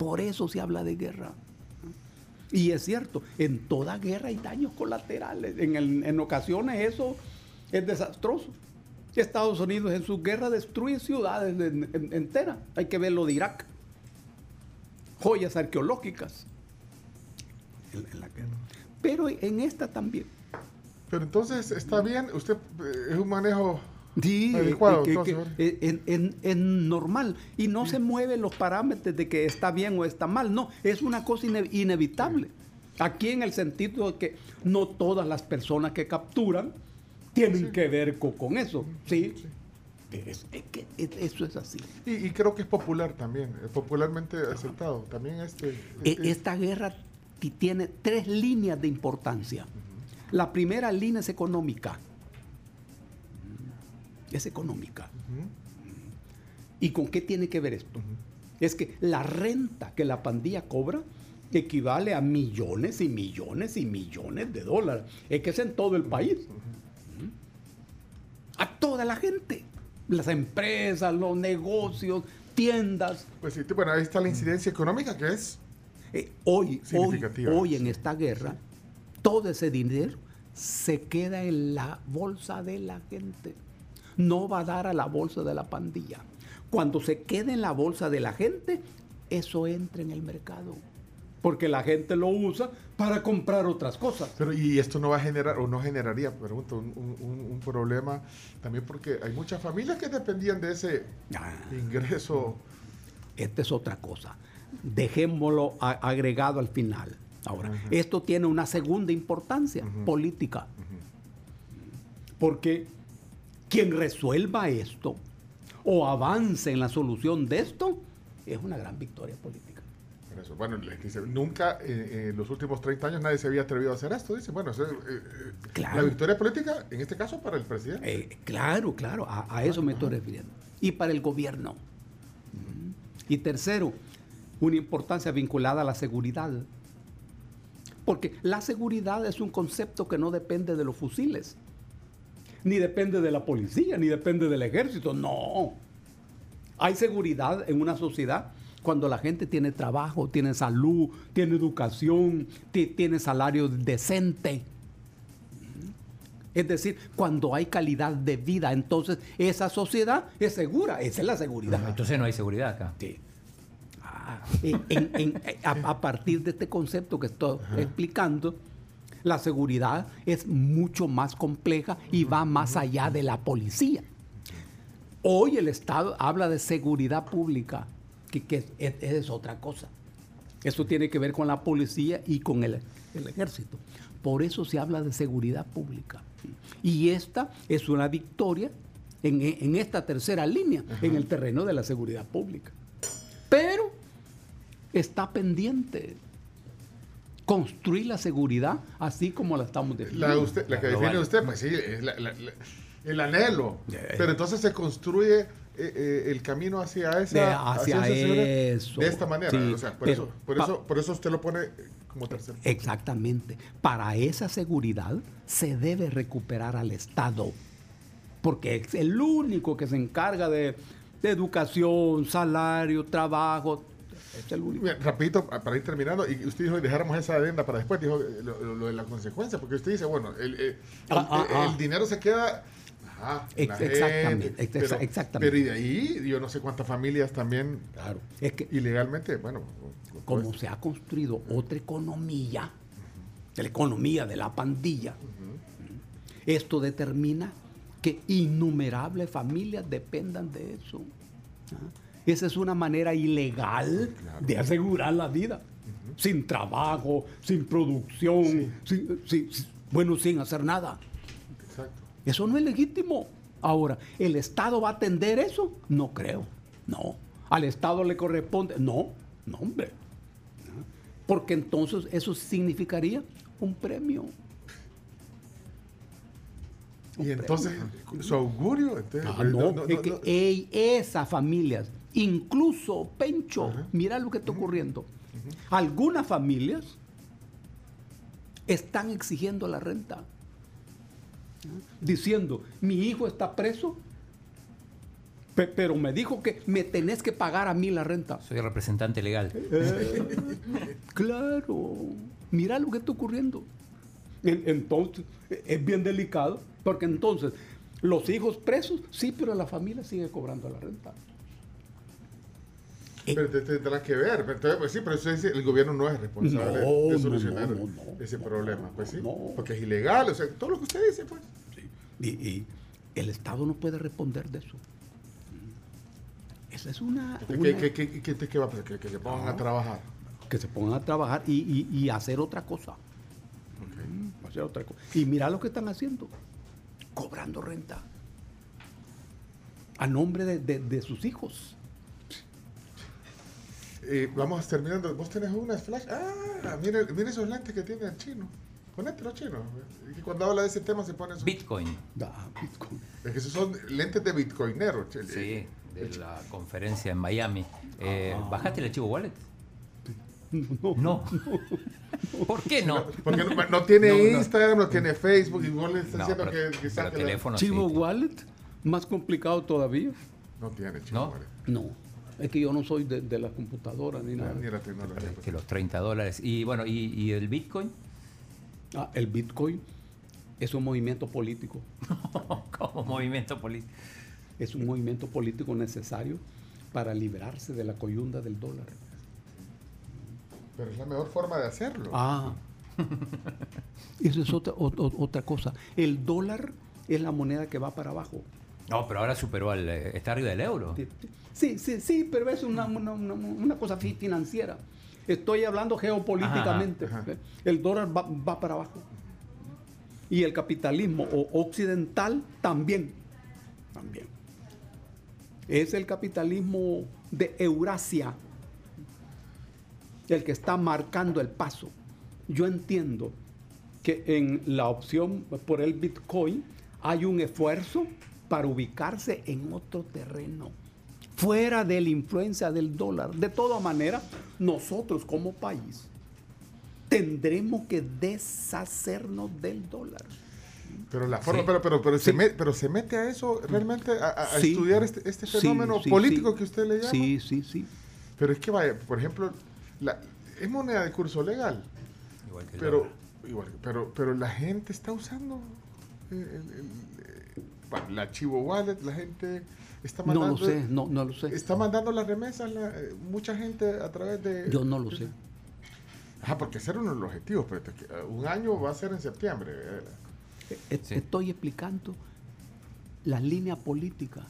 Por eso se habla de guerra. Y es cierto, en toda guerra hay daños colaterales. En, el, en ocasiones eso es desastroso. Estados Unidos en su guerra destruye ciudades enteras. Hay que ver lo de Irak. Joyas arqueológicas. En, en la guerra. Pero en esta también. Pero entonces está bien, usted eh, es un manejo sí, adecuado. Que, que, que, en, en, en, normal. Y no sí. se mueven los parámetros de que está bien o está mal. No, es una cosa ine inevitable. Sí. Aquí en el sentido de que no todas las personas que capturan tienen sí. que ver con, con eso. Sí. sí. Es, es que eso es así. Y, y, creo que es popular también, es popularmente aceptado. También este, este, Esta guerra tiene tres líneas de importancia. Uh -huh. La primera línea es económica. Es económica. Uh -huh. ¿Y con qué tiene que ver esto? Uh -huh. Es que la renta que la pandilla cobra equivale a millones y millones y millones de dólares. Es que es en todo el país a toda la gente. Las empresas, los negocios, tiendas. Pues sí, bueno, ahí está la incidencia económica que es eh, hoy, hoy, hoy en esta guerra, todo ese dinero se queda en la bolsa de la gente. No va a dar a la bolsa de la pandilla. Cuando se quede en la bolsa de la gente, eso entra en el mercado porque la gente lo usa para comprar otras cosas. Pero y esto no va a generar, o no generaría, pregunto, un, un, un problema también porque hay muchas familias que dependían de ese ah, ingreso. Esta es otra cosa. Dejémoslo a, agregado al final. Ahora, uh -huh. esto tiene una segunda importancia uh -huh. política. Uh -huh. Porque quien resuelva esto o avance en la solución de esto es una gran victoria política. Eso. Bueno, dice, nunca eh, en los últimos 30 años nadie se había atrevido a hacer esto. Dice, bueno, eso, eh, claro. la victoria política, en este caso, para el presidente. Eh, claro, claro, a, a eso me estoy refiriendo. Y para el gobierno. Y tercero, una importancia vinculada a la seguridad. Porque la seguridad es un concepto que no depende de los fusiles, ni depende de la policía, ni depende del ejército. No. Hay seguridad en una sociedad cuando la gente tiene trabajo, tiene salud, tiene educación, tiene salario decente. Es decir, cuando hay calidad de vida, entonces esa sociedad es segura, esa es la seguridad. Entonces no hay seguridad acá. Sí. Ah, en, en, en, a, a, partir de este concepto que estoy Ajá. explicando, La seguridad es mucho más compleja y va más allá de la policía. Hoy el Estado habla de seguridad pública, que, que es, es otra cosa. Eso tiene que ver con la policía y con el, el ejército. Por eso se habla de seguridad pública. Y esta es una victoria en, en esta tercera línea, en el terreno de la seguridad pública. Pero está pendiente construir la seguridad así como la estamos definiendo. La, usted- la que La define global. usted, pues sí, es la- la- la- el anhelo. Yeah. Pero entonces se construye eh, eh, el camino hacia esa, De- hacia seguridad eso. de esta manera. Sí, o sea, por, pero eso, por, pa- eso, por eso usted lo pone como tercer punto. Exactamente. Para esa seguridad se debe recuperar al Estado, porque es el único que se encarga de, de educación, salario, trabajo. Es el único. Bien, rapidito, pa- para ir terminando, y usted dijo que dejáramos esa adenda para después, dijo eh, lo, de la consecuencia, porque usted dice, bueno, el, eh, el- Ah, ah, el- ah. el dinero se queda... Ex- exactamente, gente, ex- pero, exactamente. Pero y de ahí, yo no sé cuántas familias también Claro. Es que ilegalmente, bueno, como pues, se ha construido otra economía, de la economía de la pandilla, esto determina que innumerables familias dependan de eso. Esa es una manera ilegal de asegurar la vida. Sin trabajo, sin producción, sin- sin- sin- bueno, sin hacer nada. exacto. Eso no es legítimo. Ahora, ¿el Estado va a atender eso? No creo. No. ¿Al Estado le corresponde? No. No, hombre. Porque entonces eso significaría un premio. Y entonces, su augurio, entonces, Ah, no, no, es que esas familias, incluso Pencho, mira lo que está ocurriendo. Algunas familias están exigiendo la renta, diciendo, mi hijo está preso, pe- pero me dijo que me tenés que pagar a mí la renta. Soy representante legal. Eh, claro, mira lo que está ocurriendo. En- Entonces, e- es bien delicado, porque entonces los hijos presos, sí, pero la familia sigue cobrando la renta. Pero te- tendrá que ver. pero Entonces, pues sí, pero eso dice, el gobierno no es responsable No, de solucionar no, no, no, ese problema. Pues sí, porque es ilegal, o sea, todo lo que usted dice, pues. Y, y el Estado no puede responder de eso. Esa es una... ¿Qué, una- qué, qué, va a pasar? Que, que se pongan a trabajar. que se pongan a trabajar y, y- y hacer otra cosa. Hacer otra cosa. Y mira lo que están haciendo. Cobrando renta. A nombre de, de- de sus hijos. Eh, vamos terminando. ¿Vos tenés unas flash? Ah, mire, mire esos lentes que tiene el chino. Ponete los chinos. Y cuando habla de ese tema se pone esos- Bitcoin. Ah, Bitcoin. Es que esos son lentes de bitcoinero. che. Sí, de la conferencia en Miami. Eh, ¿Bajaste el archivo wallet? No, No. ¿Por qué no? Porque no, no tiene No. Instagram, no tiene Facebook, y vos le estás No, diciendo pero, que, que saque la- teléfono Chivo sí. Wallet, más complicado todavía. No tiene. ¿No? vale. No, es que yo no soy de, de la computadora ni nada. Ni la tecnología. pues. Que los 30 dólares. Y bueno, ¿y, y el Bitcoin? Ah, el Bitcoin es un movimiento político. Como movimiento político. Es un movimiento político necesario para librarse de la coyunda del dólar. Pero es la mejor forma de hacerlo. Ah, eso es otra, o- o- otra cosa. El dólar es la moneda que va para abajo. No, pero ahora superó al. eh, está arriba del euro. Sí, sí, sí, pero es una, una- una- una cosa fi- financiera. Estoy hablando geopolíticamente. Ajá, ajá. El dólar va, va para abajo. Y el capitalismo o- occidental también. También. Es el capitalismo de Eurasia el que está marcando el paso. Yo entiendo que en la opción por el Bitcoin hay un esfuerzo para ubicarse en otro terreno, fuera de la influencia del dólar. De todas maneras, nosotros como país tendremos que deshacernos del dólar. Pero la forma, Sí. pero, pero, pero, se pero se mete a eso realmente a, a- a Sí. estudiar este, este fenómeno sí, político sí. que usted le llama. Sí, sí, sí. Pero es que vaya, por ejemplo, la, es moneda de curso legal, Igual que pero igual, pero, pero la gente está usando el- bueno, la Chivo Wallet, la gente está No mandando, lo sé, no, no lo sé. está mandando las remesas, la- eh, mucha gente a través de. Yo no lo sé. Ah, porque ese era uno de los objetivos, pero te- un año va a ser en septiembre. eh. Eh, Sí. Estoy explicando las líneas políticas.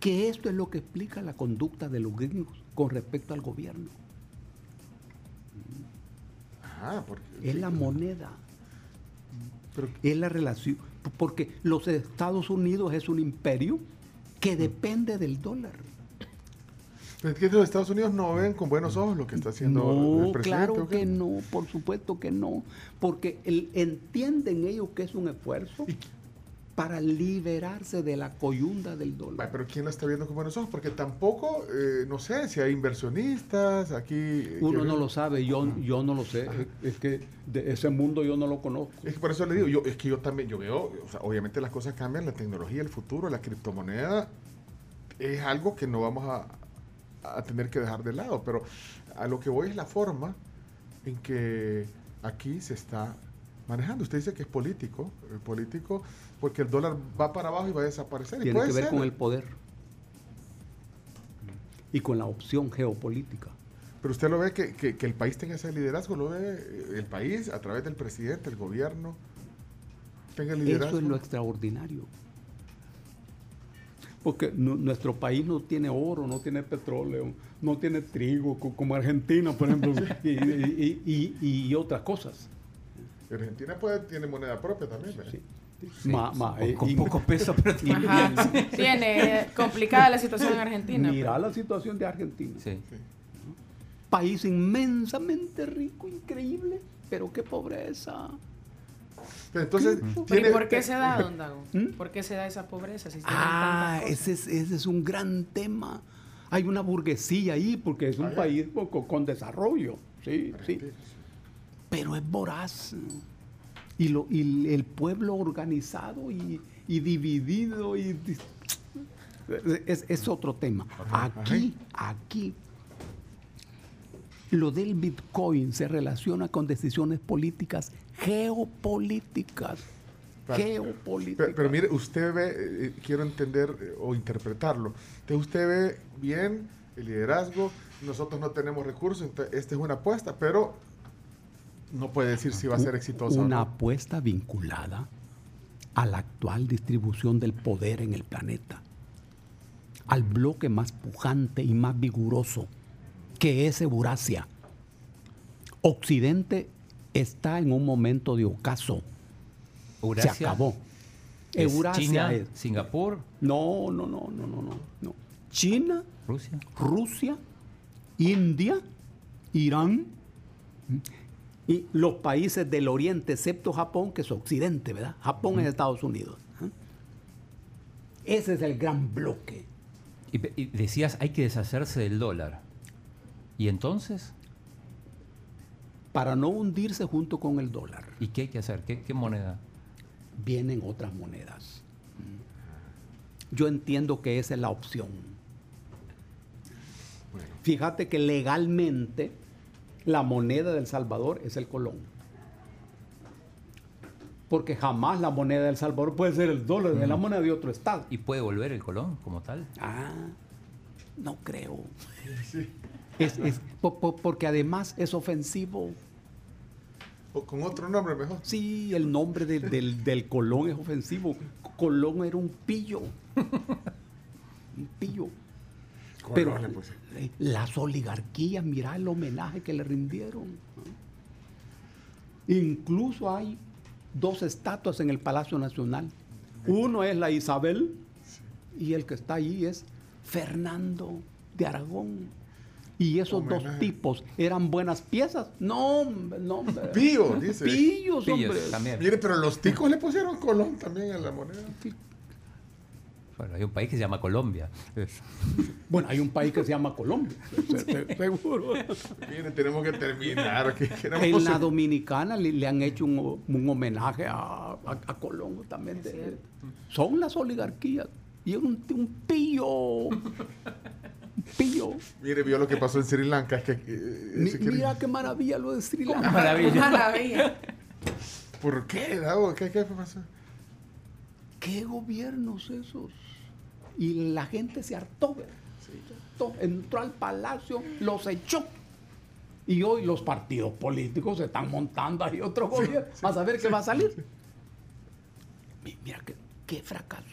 Que esto es lo que explica la conducta de los gringos con respecto al gobierno. Ajá, porque... Es la moneda, pero- es la relación. Porque los Estados Unidos es un imperio que depende del dólar. pero es que los Estados Unidos no ven con buenos ojos lo que está haciendo No, el presidente. claro que no, por supuesto que no, porque el- entienden ellos que es un esfuerzo para liberarse de la coyunda del dólar. pero ¿quién lo está viendo con buenos ojos? Porque tampoco, eh, no sé, si hay inversionistas aquí... eh, Uno no lo sabe, yo, yo no lo sé, es, es que de ese mundo yo no lo conozco. Es que por eso le digo, yo, es que yo también, yo veo, o sea, obviamente las cosas cambian, la tecnología, el futuro, la criptomoneda, es algo que no vamos a, a tener que dejar de lado, pero a lo que voy es la forma en que aquí se está manejando. Usted dice que es político, eh, político, porque el dólar va para abajo y va a desaparecer. y Tiene puede que ver ser, con el poder y con la opción geopolítica. Pero usted lo ve que, que- que el país tenga ese liderazgo, lo ve eh, el país a través del presidente, el gobierno, tenga el liderazgo. Eso es lo extraordinario. Porque nu- nuestro país no tiene oro, no tiene petróleo, no tiene trigo, co- como Argentina, por ejemplo, y, y- y- y- y otras cosas. Argentina puede, tiene moneda propia también. ¿verdad? Sí. Sí, Ma- ma- con, eh, con poco peso, pero tiene- Ajá. Tiene complicada la situación en Argentina. Mira la situación de Argentina. Sí. País inmensamente rico, increíble, pero qué pobreza. Entonces, tiene- ¿Y por qué se da, don Dago? ¿Mm? ¿Por qué se da esa pobreza? Si Ah, ese es, ese es un gran tema. Hay una burguesía ahí porque es un Ah, país con, con- con desarrollo. Sí, sí. Pero es voraz. Y, lo, y el pueblo organizado y, y dividido. Y, es, es otro tema. Aquí, aquí, lo del Bitcoin se relaciona con decisiones políticas geopolíticas. Claro. Geopolíticas. Pero, pero mire, usted ve, eh, quiero entender eh, o interpretarlo. Entonces usted ve bien el liderazgo, nosotros no tenemos recursos, entonces esta es una apuesta, pero no puede decir si va a ser exitosa. o Una no. apuesta vinculada a la actual distribución del poder en el planeta, al bloque más pujante y más vigoroso, que es Eurasia. Occidente está en un momento de ocaso. Eurasia Se acabó. es Eurasia China, es- Singapur, No, no, no, no, no, no, no. China, Rusia. Rusia, India, Irán y los países del Oriente, excepto Japón, que es Occidente, ¿verdad? Japón es Estados Unidos. ¿eh? Ese es el gran bloque. Y, decías, hay que deshacerse del dólar. ¿Y entonces? Para no hundirse junto con el dólar, ¿Y qué hay que hacer? ¿Qué, qué moneda? vienen otras monedas. Yo entiendo que esa es la opción. Fíjate que legalmente la moneda del Salvador es el colón. Porque jamás la moneda del Salvador puede ser el dólar, es la moneda de otro estado. ¿Y puede volver el colón como tal? Ah, no creo. Es- es po- po- porque además es ofensivo. O con otro nombre mejor. Sí, el nombre del, del- del Colón es ofensivo. Colón era un pillo. Un pillo. Pero eh, las oligarquías, mira el homenaje que le rindieron. Incluso hay dos estatuas en el Palacio Nacional. Uno es la Isabel y el que está ahí es Fernando de Aragón. Y esos dos tipos eran buenas piezas. No, hombre, no, hombre. Pío, dice. Pillos, Pillos, hombre. también. Mire, pero los ticos le pusieron colón también a la moneda. Bueno, hay un país que se llama Colombia. Bueno, hay un país que se llama Colombia, se- se- seguro. Mire, tenemos que terminar. que En la Dominicana le, le han hecho un, un homenaje a, a- a Colón también. de- cierto. son las oligarquías. Y es un, un pillo. Un pillo. Mire, vio lo que pasó en Sri Lanka. Es que, eh, Mi- ese que- mira qué maravilla lo de Sri Lanka. Maravilla. Maravilla. ¿Por qué, Dago? ¿Qué, qué pasó? ¿Qué gobiernos esos? Y la gente se hartó, ¿verdad? Se hartó. Entró al palacio, los echó. Y hoy los partidos políticos se están montando ahí otro gobierno. a saber qué va a salir. Mi- Mira qué, qué fracaso.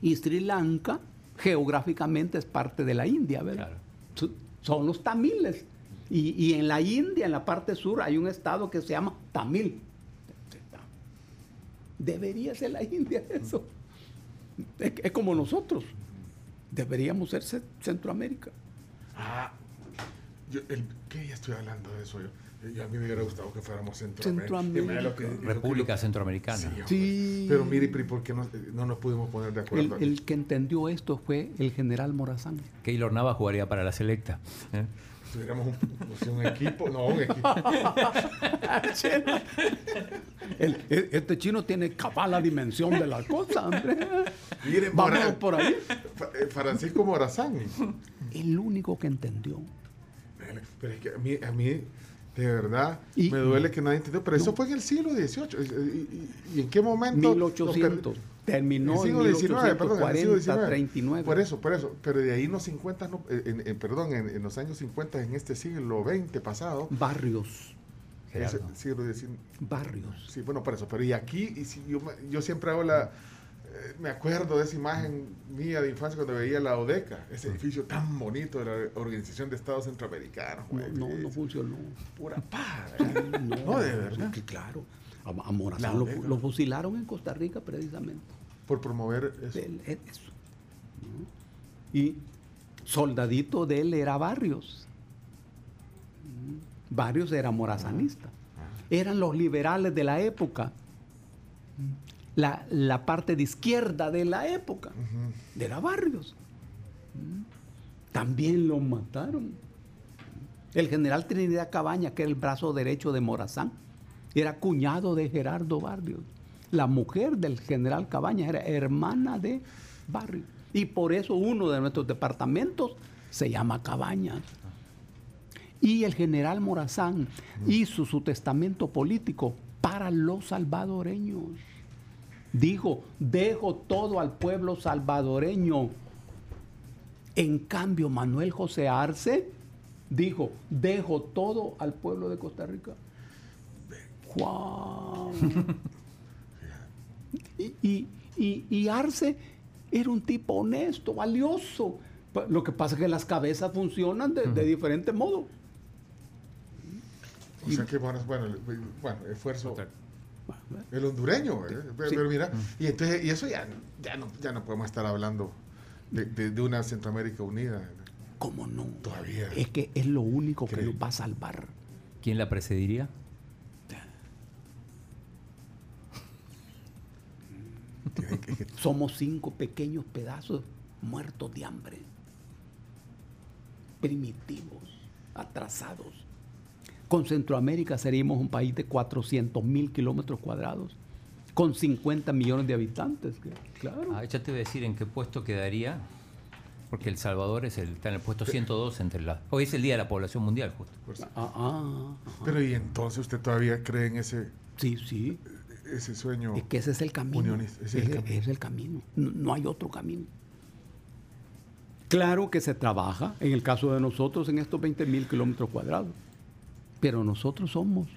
Y Sri Lanka geográficamente es parte de la India, ¿verdad? Claro. Son los tamiles. Y, y en la India, en la parte sur, hay un estado que se llama Tamil. Debería ser la India eso. Es, es como nosotros. Deberíamos ser ce- Centroamérica. Ah, yo, el, ¿qué ya estoy hablando de eso yo? Yo- a mí me hubiera gustado que fuéramos Centroamérica. Que- que- República Centroamericana. Sí. Pero mire, ¿por qué no, no nos pudimos poner de El, acuerdo? el que entendió esto fue el general Morazán. Keylor Nava jugaría para la selecta. ¿eh? Tuviéramos un, pues, un equipo, no, un equipo. El- e- este chino tiene cabal la dimensión de la cosa, hombre. Mire, Vámonos Mora- por ahí. Eh, Francisco Morazán. El único que entendió. Pero es que a mí, a mí de verdad, Y- me duele que nadie entendió. Pero eso fue en el siglo XVIII. ¿Y, y- y en qué momento? 1800. En Terminó el en siglo XIX, perdón, en el siglo 1840, XIX. 39. Por eso, por eso. Pero de ahí en los 50, no, eh, en- en- perdón, en, en los años 50, en este siglo XX pasado, Barrios. Gerardo. ese siglo XIX, Barrios. Sí, bueno, por eso. Pero y aquí, y si yo, yo siempre hago la. eh, me acuerdo de esa imagen mía de infancia cuando veía la ODECA, ese edificio tan bonito de la Organización de Estados Centroamericanos. No, güey, no, funcionó. Pura paja. No, No, de verdad. que claro. A, a Morazán lo fusilaron en Costa Rica precisamente. Por promover eso. Él- él- eso. ¿no? Y soldadito de él era Barrios. Barrios era morazanista. Eran los liberales de la época. La, la parte de izquierda de la época. Era Barrios. También lo mataron. El general Trinidad Cabaña, que era el brazo derecho de Morazán, era cuñado de Gerardo Barrios. La mujer del general Cabañas era hermana de Barrios. Y por eso uno de nuestros departamentos se llama Cabañas. Y el general Morazán hizo su testamento político para los salvadoreños. Dijo, dejo todo al pueblo salvadoreño. En cambio, Manuel José Arce dijo, dejo todo al pueblo de Costa Rica. y, y- y- y Arce era un tipo honesto, valioso. Lo que pasa es que las cabezas funcionan de, de diferente modo. O sea que, bueno, bueno, el- bueno, esfuerzo. El hondureño, ¿eh? pero, Sí. pero mira, y entonces, y eso ya, ya, no, ya no podemos estar hablando de, de- de una Centroamérica unida. ¿Cómo no? Todavía. Es que es lo único que nos va a salvar. ¿Quién la precediría? Somos cinco pequeños pedazos muertos de hambre. Primitivos, atrasados. Con Centroamérica seríamos un país de 400 mil kilómetros cuadrados, con 50 millones de habitantes. Claro. Ah, ya te voy a decir en qué puesto quedaría, porque El Salvador es el, está en el puesto 102 entre las... Hoy es el Día de la Población Mundial, justo. pues, Ah, ah, ajá. pero y entonces usted todavía cree en ese, Sí, sí. Ese sueño. Es que ese es el camino. Unionista, ese es el Ese- camino. es el camino. No, no hay otro camino. Claro que se trabaja, en el caso de nosotros, en estos 20 mil kilómetros cuadrados. Pero nosotros somos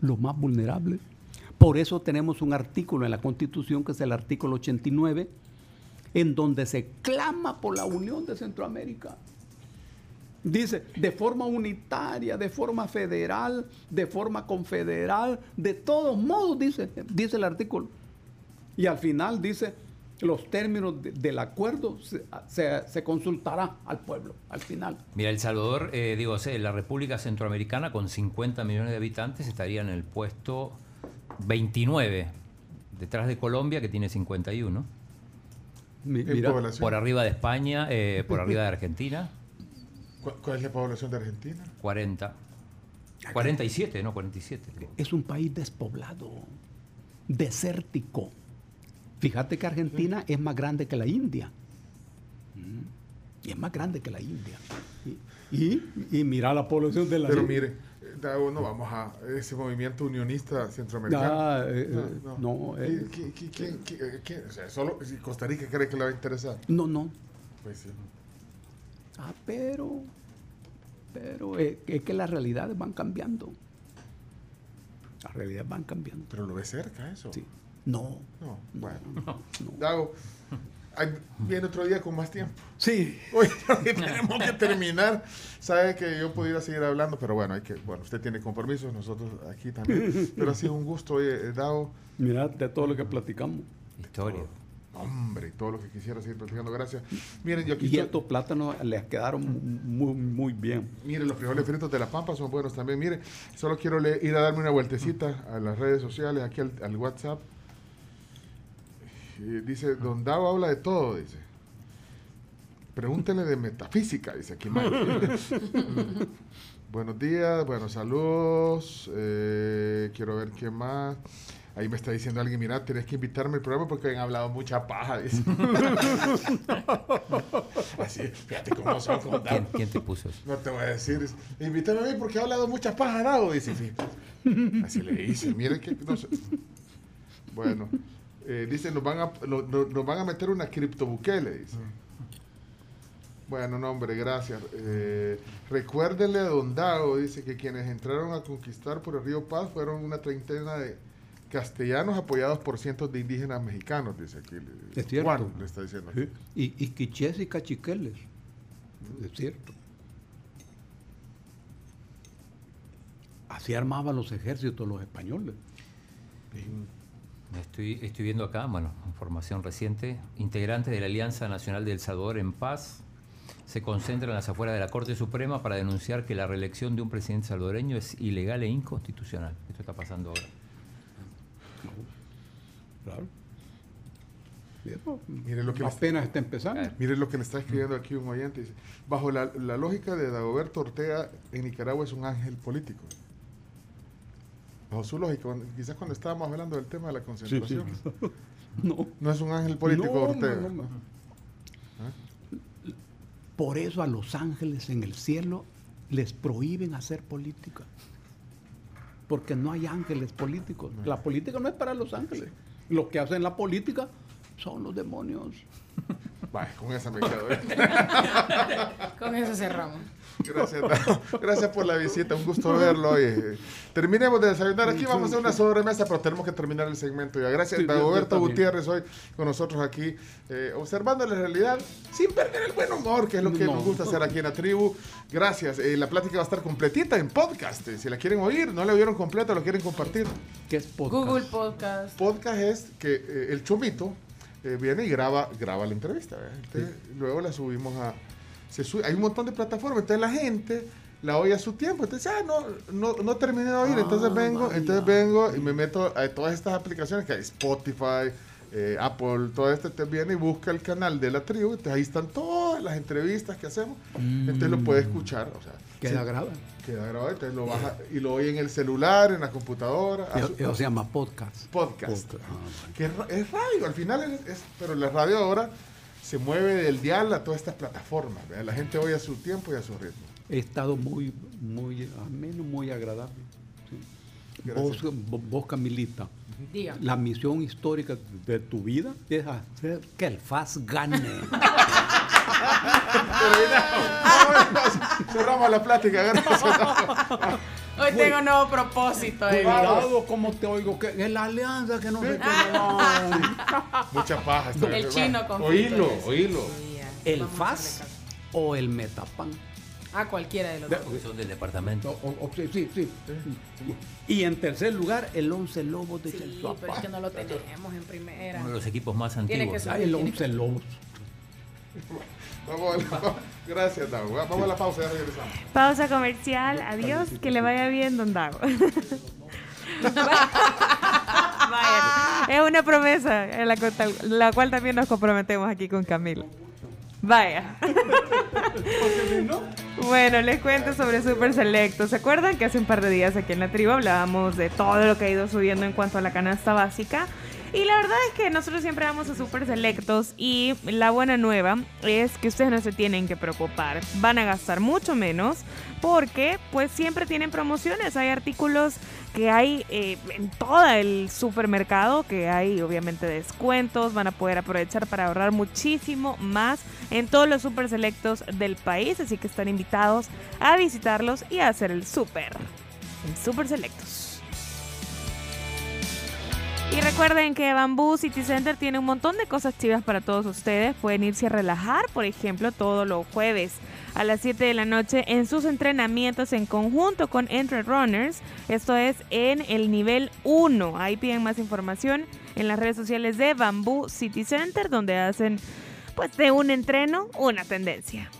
los más vulnerables. Por eso tenemos un artículo en la Constitución, que es el artículo 89, en donde se clama por la unión de Centroamérica. Dice, de forma unitaria, de forma federal, de forma confederal, de todos modos, dice, dice el artículo. Y al final dice, los términos de- del acuerdo se, se- se consultará al pueblo, al final. Mira, El Salvador, eh, digo, sé, la República Centroamericana con 50 millones de habitantes estaría en el puesto 29, detrás de Colombia que tiene 51, Mi- en mira, por arriba de España, eh, por arriba de Argentina, ¿Cuál, es la población de Argentina? 40. 47, no, 47. creo. es un país despoblado, desértico. Fíjate que Argentina es más grande que la India. Mm. Y es más grande que la India. Y, y- y mira la población de la Pero India. mire, Dago, no vamos a ese movimiento unionista centroamericano. Ah, eh, eh, no, ¿Qui- eh. qui- qui- quién- qui- eh, quién? O sea, solo si Costa Rica cree que le va a interesar. No, no. Pues sí. Ah, pero Pero es, es que las realidades van cambiando. Las realidades van cambiando. Pero lo ves cerca eso. Sí. No. No, no, bueno. no, no. Dago, viene otro día con más tiempo. Sí. Hoy tenemos que terminar. Sabe que yo pudiera seguir hablando, pero bueno, hay que, bueno, usted tiene compromisos, nosotros aquí también. Pero ha sido un gusto, oye, Dago. Mira, de todo lo que platicamos. Historia. Hombre, todo lo que quisiera seguir platicando, gracias. Miren, yo aquí Y estoy- estos plátanos les quedaron muy, muy bien. Miren, los frijoles fritos de la Pampa son buenos también. Mire, solo quiero ir a darme una vueltecita a las redes sociales, aquí al, al WhatsApp. Eh, dice, Don Dago habla de todo, dice. Pregúntele de metafísica, dice aquí Mike. Buenos días, buenos saludos. eh, quiero ver qué más. Ahí me está diciendo alguien, mira, tenés que invitarme al programa porque han hablado mucha paja, dice. Así, fíjate cómo son con Dago. ¿Quién, quién te puso eso? No te voy a decir. Invítame a mí porque he hablado muchas pajas, Dago", Dice, fíjate. Así le dice. Mire que. No sé. Bueno. eh, dice, nos van, a, no- no- nos van a meter una criptobukele, dice. Bueno, no, hombre, gracias. Eh, recuérdenle a Don Dago, dice que quienes entraron a conquistar por el río Paz fueron una treintena de castellanos apoyados por cientos de indígenas mexicanos, dice aquí. Es cierto. Juan le está diciendo. aquí. Sí. Y, y quichés y cachiqueles. Es cierto. Así armaban los ejércitos los españoles. Estoy, estoy viendo acá, bueno, información reciente. Integrantes de la Alianza Nacional de El Salvador en Paz se concentran en las afueras de la Corte Suprema para denunciar que la reelección de un presidente salvadoreño es ilegal e inconstitucional. Esto está pasando ahora. Claro. Y eso Mire lo que apenas está empezando. Claro. Mire lo que le está escribiendo aquí un oyente. Dice, bajo la, la lógica de Dagoberto Ortega, en Nicaragua es un ángel político. Bajo su lógica, cuando- quizás cuando estábamos hablando del tema de la concentración, sí. No. no es un ángel político No, Ortega. no, no, no. Por eso a los ángeles en el cielo les prohíben hacer política. Porque no hay ángeles políticos. La política no es para los ángeles. Los que hacen la política son los demonios. Vaya, con esa me quedo. ¿eh? Con eso cerramos. Gracias. Gracias por la visita, un gusto verlo. Oye, terminemos de desayunar. Aquí vamos a hacer una sobremesa, pero tenemos que terminar el segmento ya. Gracias, Sí, Dagoberto. Gutiérrez, hoy con nosotros aquí, eh, observando la realidad sin perder el buen humor, que es lo que No. nos gusta hacer aquí en la tribu. Gracias. Eh, la plática va a estar completita en podcast. eh, si la quieren oír, no la oyeron completa, lo quieren compartir. ¿Qué es podcast? Google Podcast. Podcast es que eh, el chomito eh, viene y graba, graba la entrevista. Entonces, Luego la subimos a... Se sube, hay un montón de plataformas, entonces la gente la oye a su tiempo. Entonces, ah, no, no, no terminé de oír, entonces Ah, vengo, vaya. entonces vengo y me meto a todas estas aplicaciones que hay, Spotify, eh, Apple, todo esto, te viene y busca el canal de la tribu, entonces ahí están todas las entrevistas que hacemos, entonces lo puede escuchar, o sea, Queda sí, grabado. queda grabado, entonces lo baja y lo oye en el celular, en la computadora, a su- Eso se llama podcast. podcast. Ah. Que es, ra- es radio, al final es, es- pero la radio ahora se mueve del dial a todas estas plataformas. ¿verdad? La gente oye a su tiempo y a su ritmo. He estado muy, muy ameno, muy agradable. sí. Vos, vos, vos, Camilita, Diga. la misión histórica de tu vida es hacer que el FAS gane. Cerramos la plática, gracias. Hoy tengo un nuevo propósito. eh. Cuidado como te oigo, que es la alianza que no se Mucha paja. esta El chino con Oílo, oílo. ¿El FAS o el Metapan? A cualquiera de los dos. Son del departamento. O- o- o- sí, sí, sí. Y en tercer lugar, el Once Lobos de Sí, pero es que no lo tenemos en primera. Uno de los equipos más Tiene antiguos. que Ay, el Once Lobos. Vamos a la, gracias, Dago. Vamos a la pausa, ya regresamos. Pausa comercial. Adiós. Que le vaya bien, don Dago. Vaya, es una promesa en la, cual tal- la cual también nos comprometemos aquí con Camilo. Vaya. Bueno, les cuento sobre Super Selecto. ¿Se acuerdan que hace un par de días aquí en la tribu hablábamos de todo lo que ha ido subiendo en cuanto a la canasta básica? Y la verdad es que nosotros siempre vamos a super selectos y la buena nueva es que ustedes no se tienen que preocupar. Van a gastar mucho menos porque pues siempre tienen promociones. Hay artículos que hay eh, en todo el supermercado, que hay obviamente descuentos. Van a poder aprovechar para ahorrar muchísimo más en todos los super selectos del país. Así que están invitados a visitarlos y a hacer el super en super selectos. Y recuerden que Bamboo City Center tiene un montón de cosas chivas para todos ustedes. Pueden irse a relajar, por ejemplo, todos los jueves a las 7 de la noche en sus entrenamientos en conjunto con Entre Runners. Esto es en el nivel 1. Ahí piden más información en las redes sociales de Bamboo City Center, donde hacen pues de un entreno una tendencia.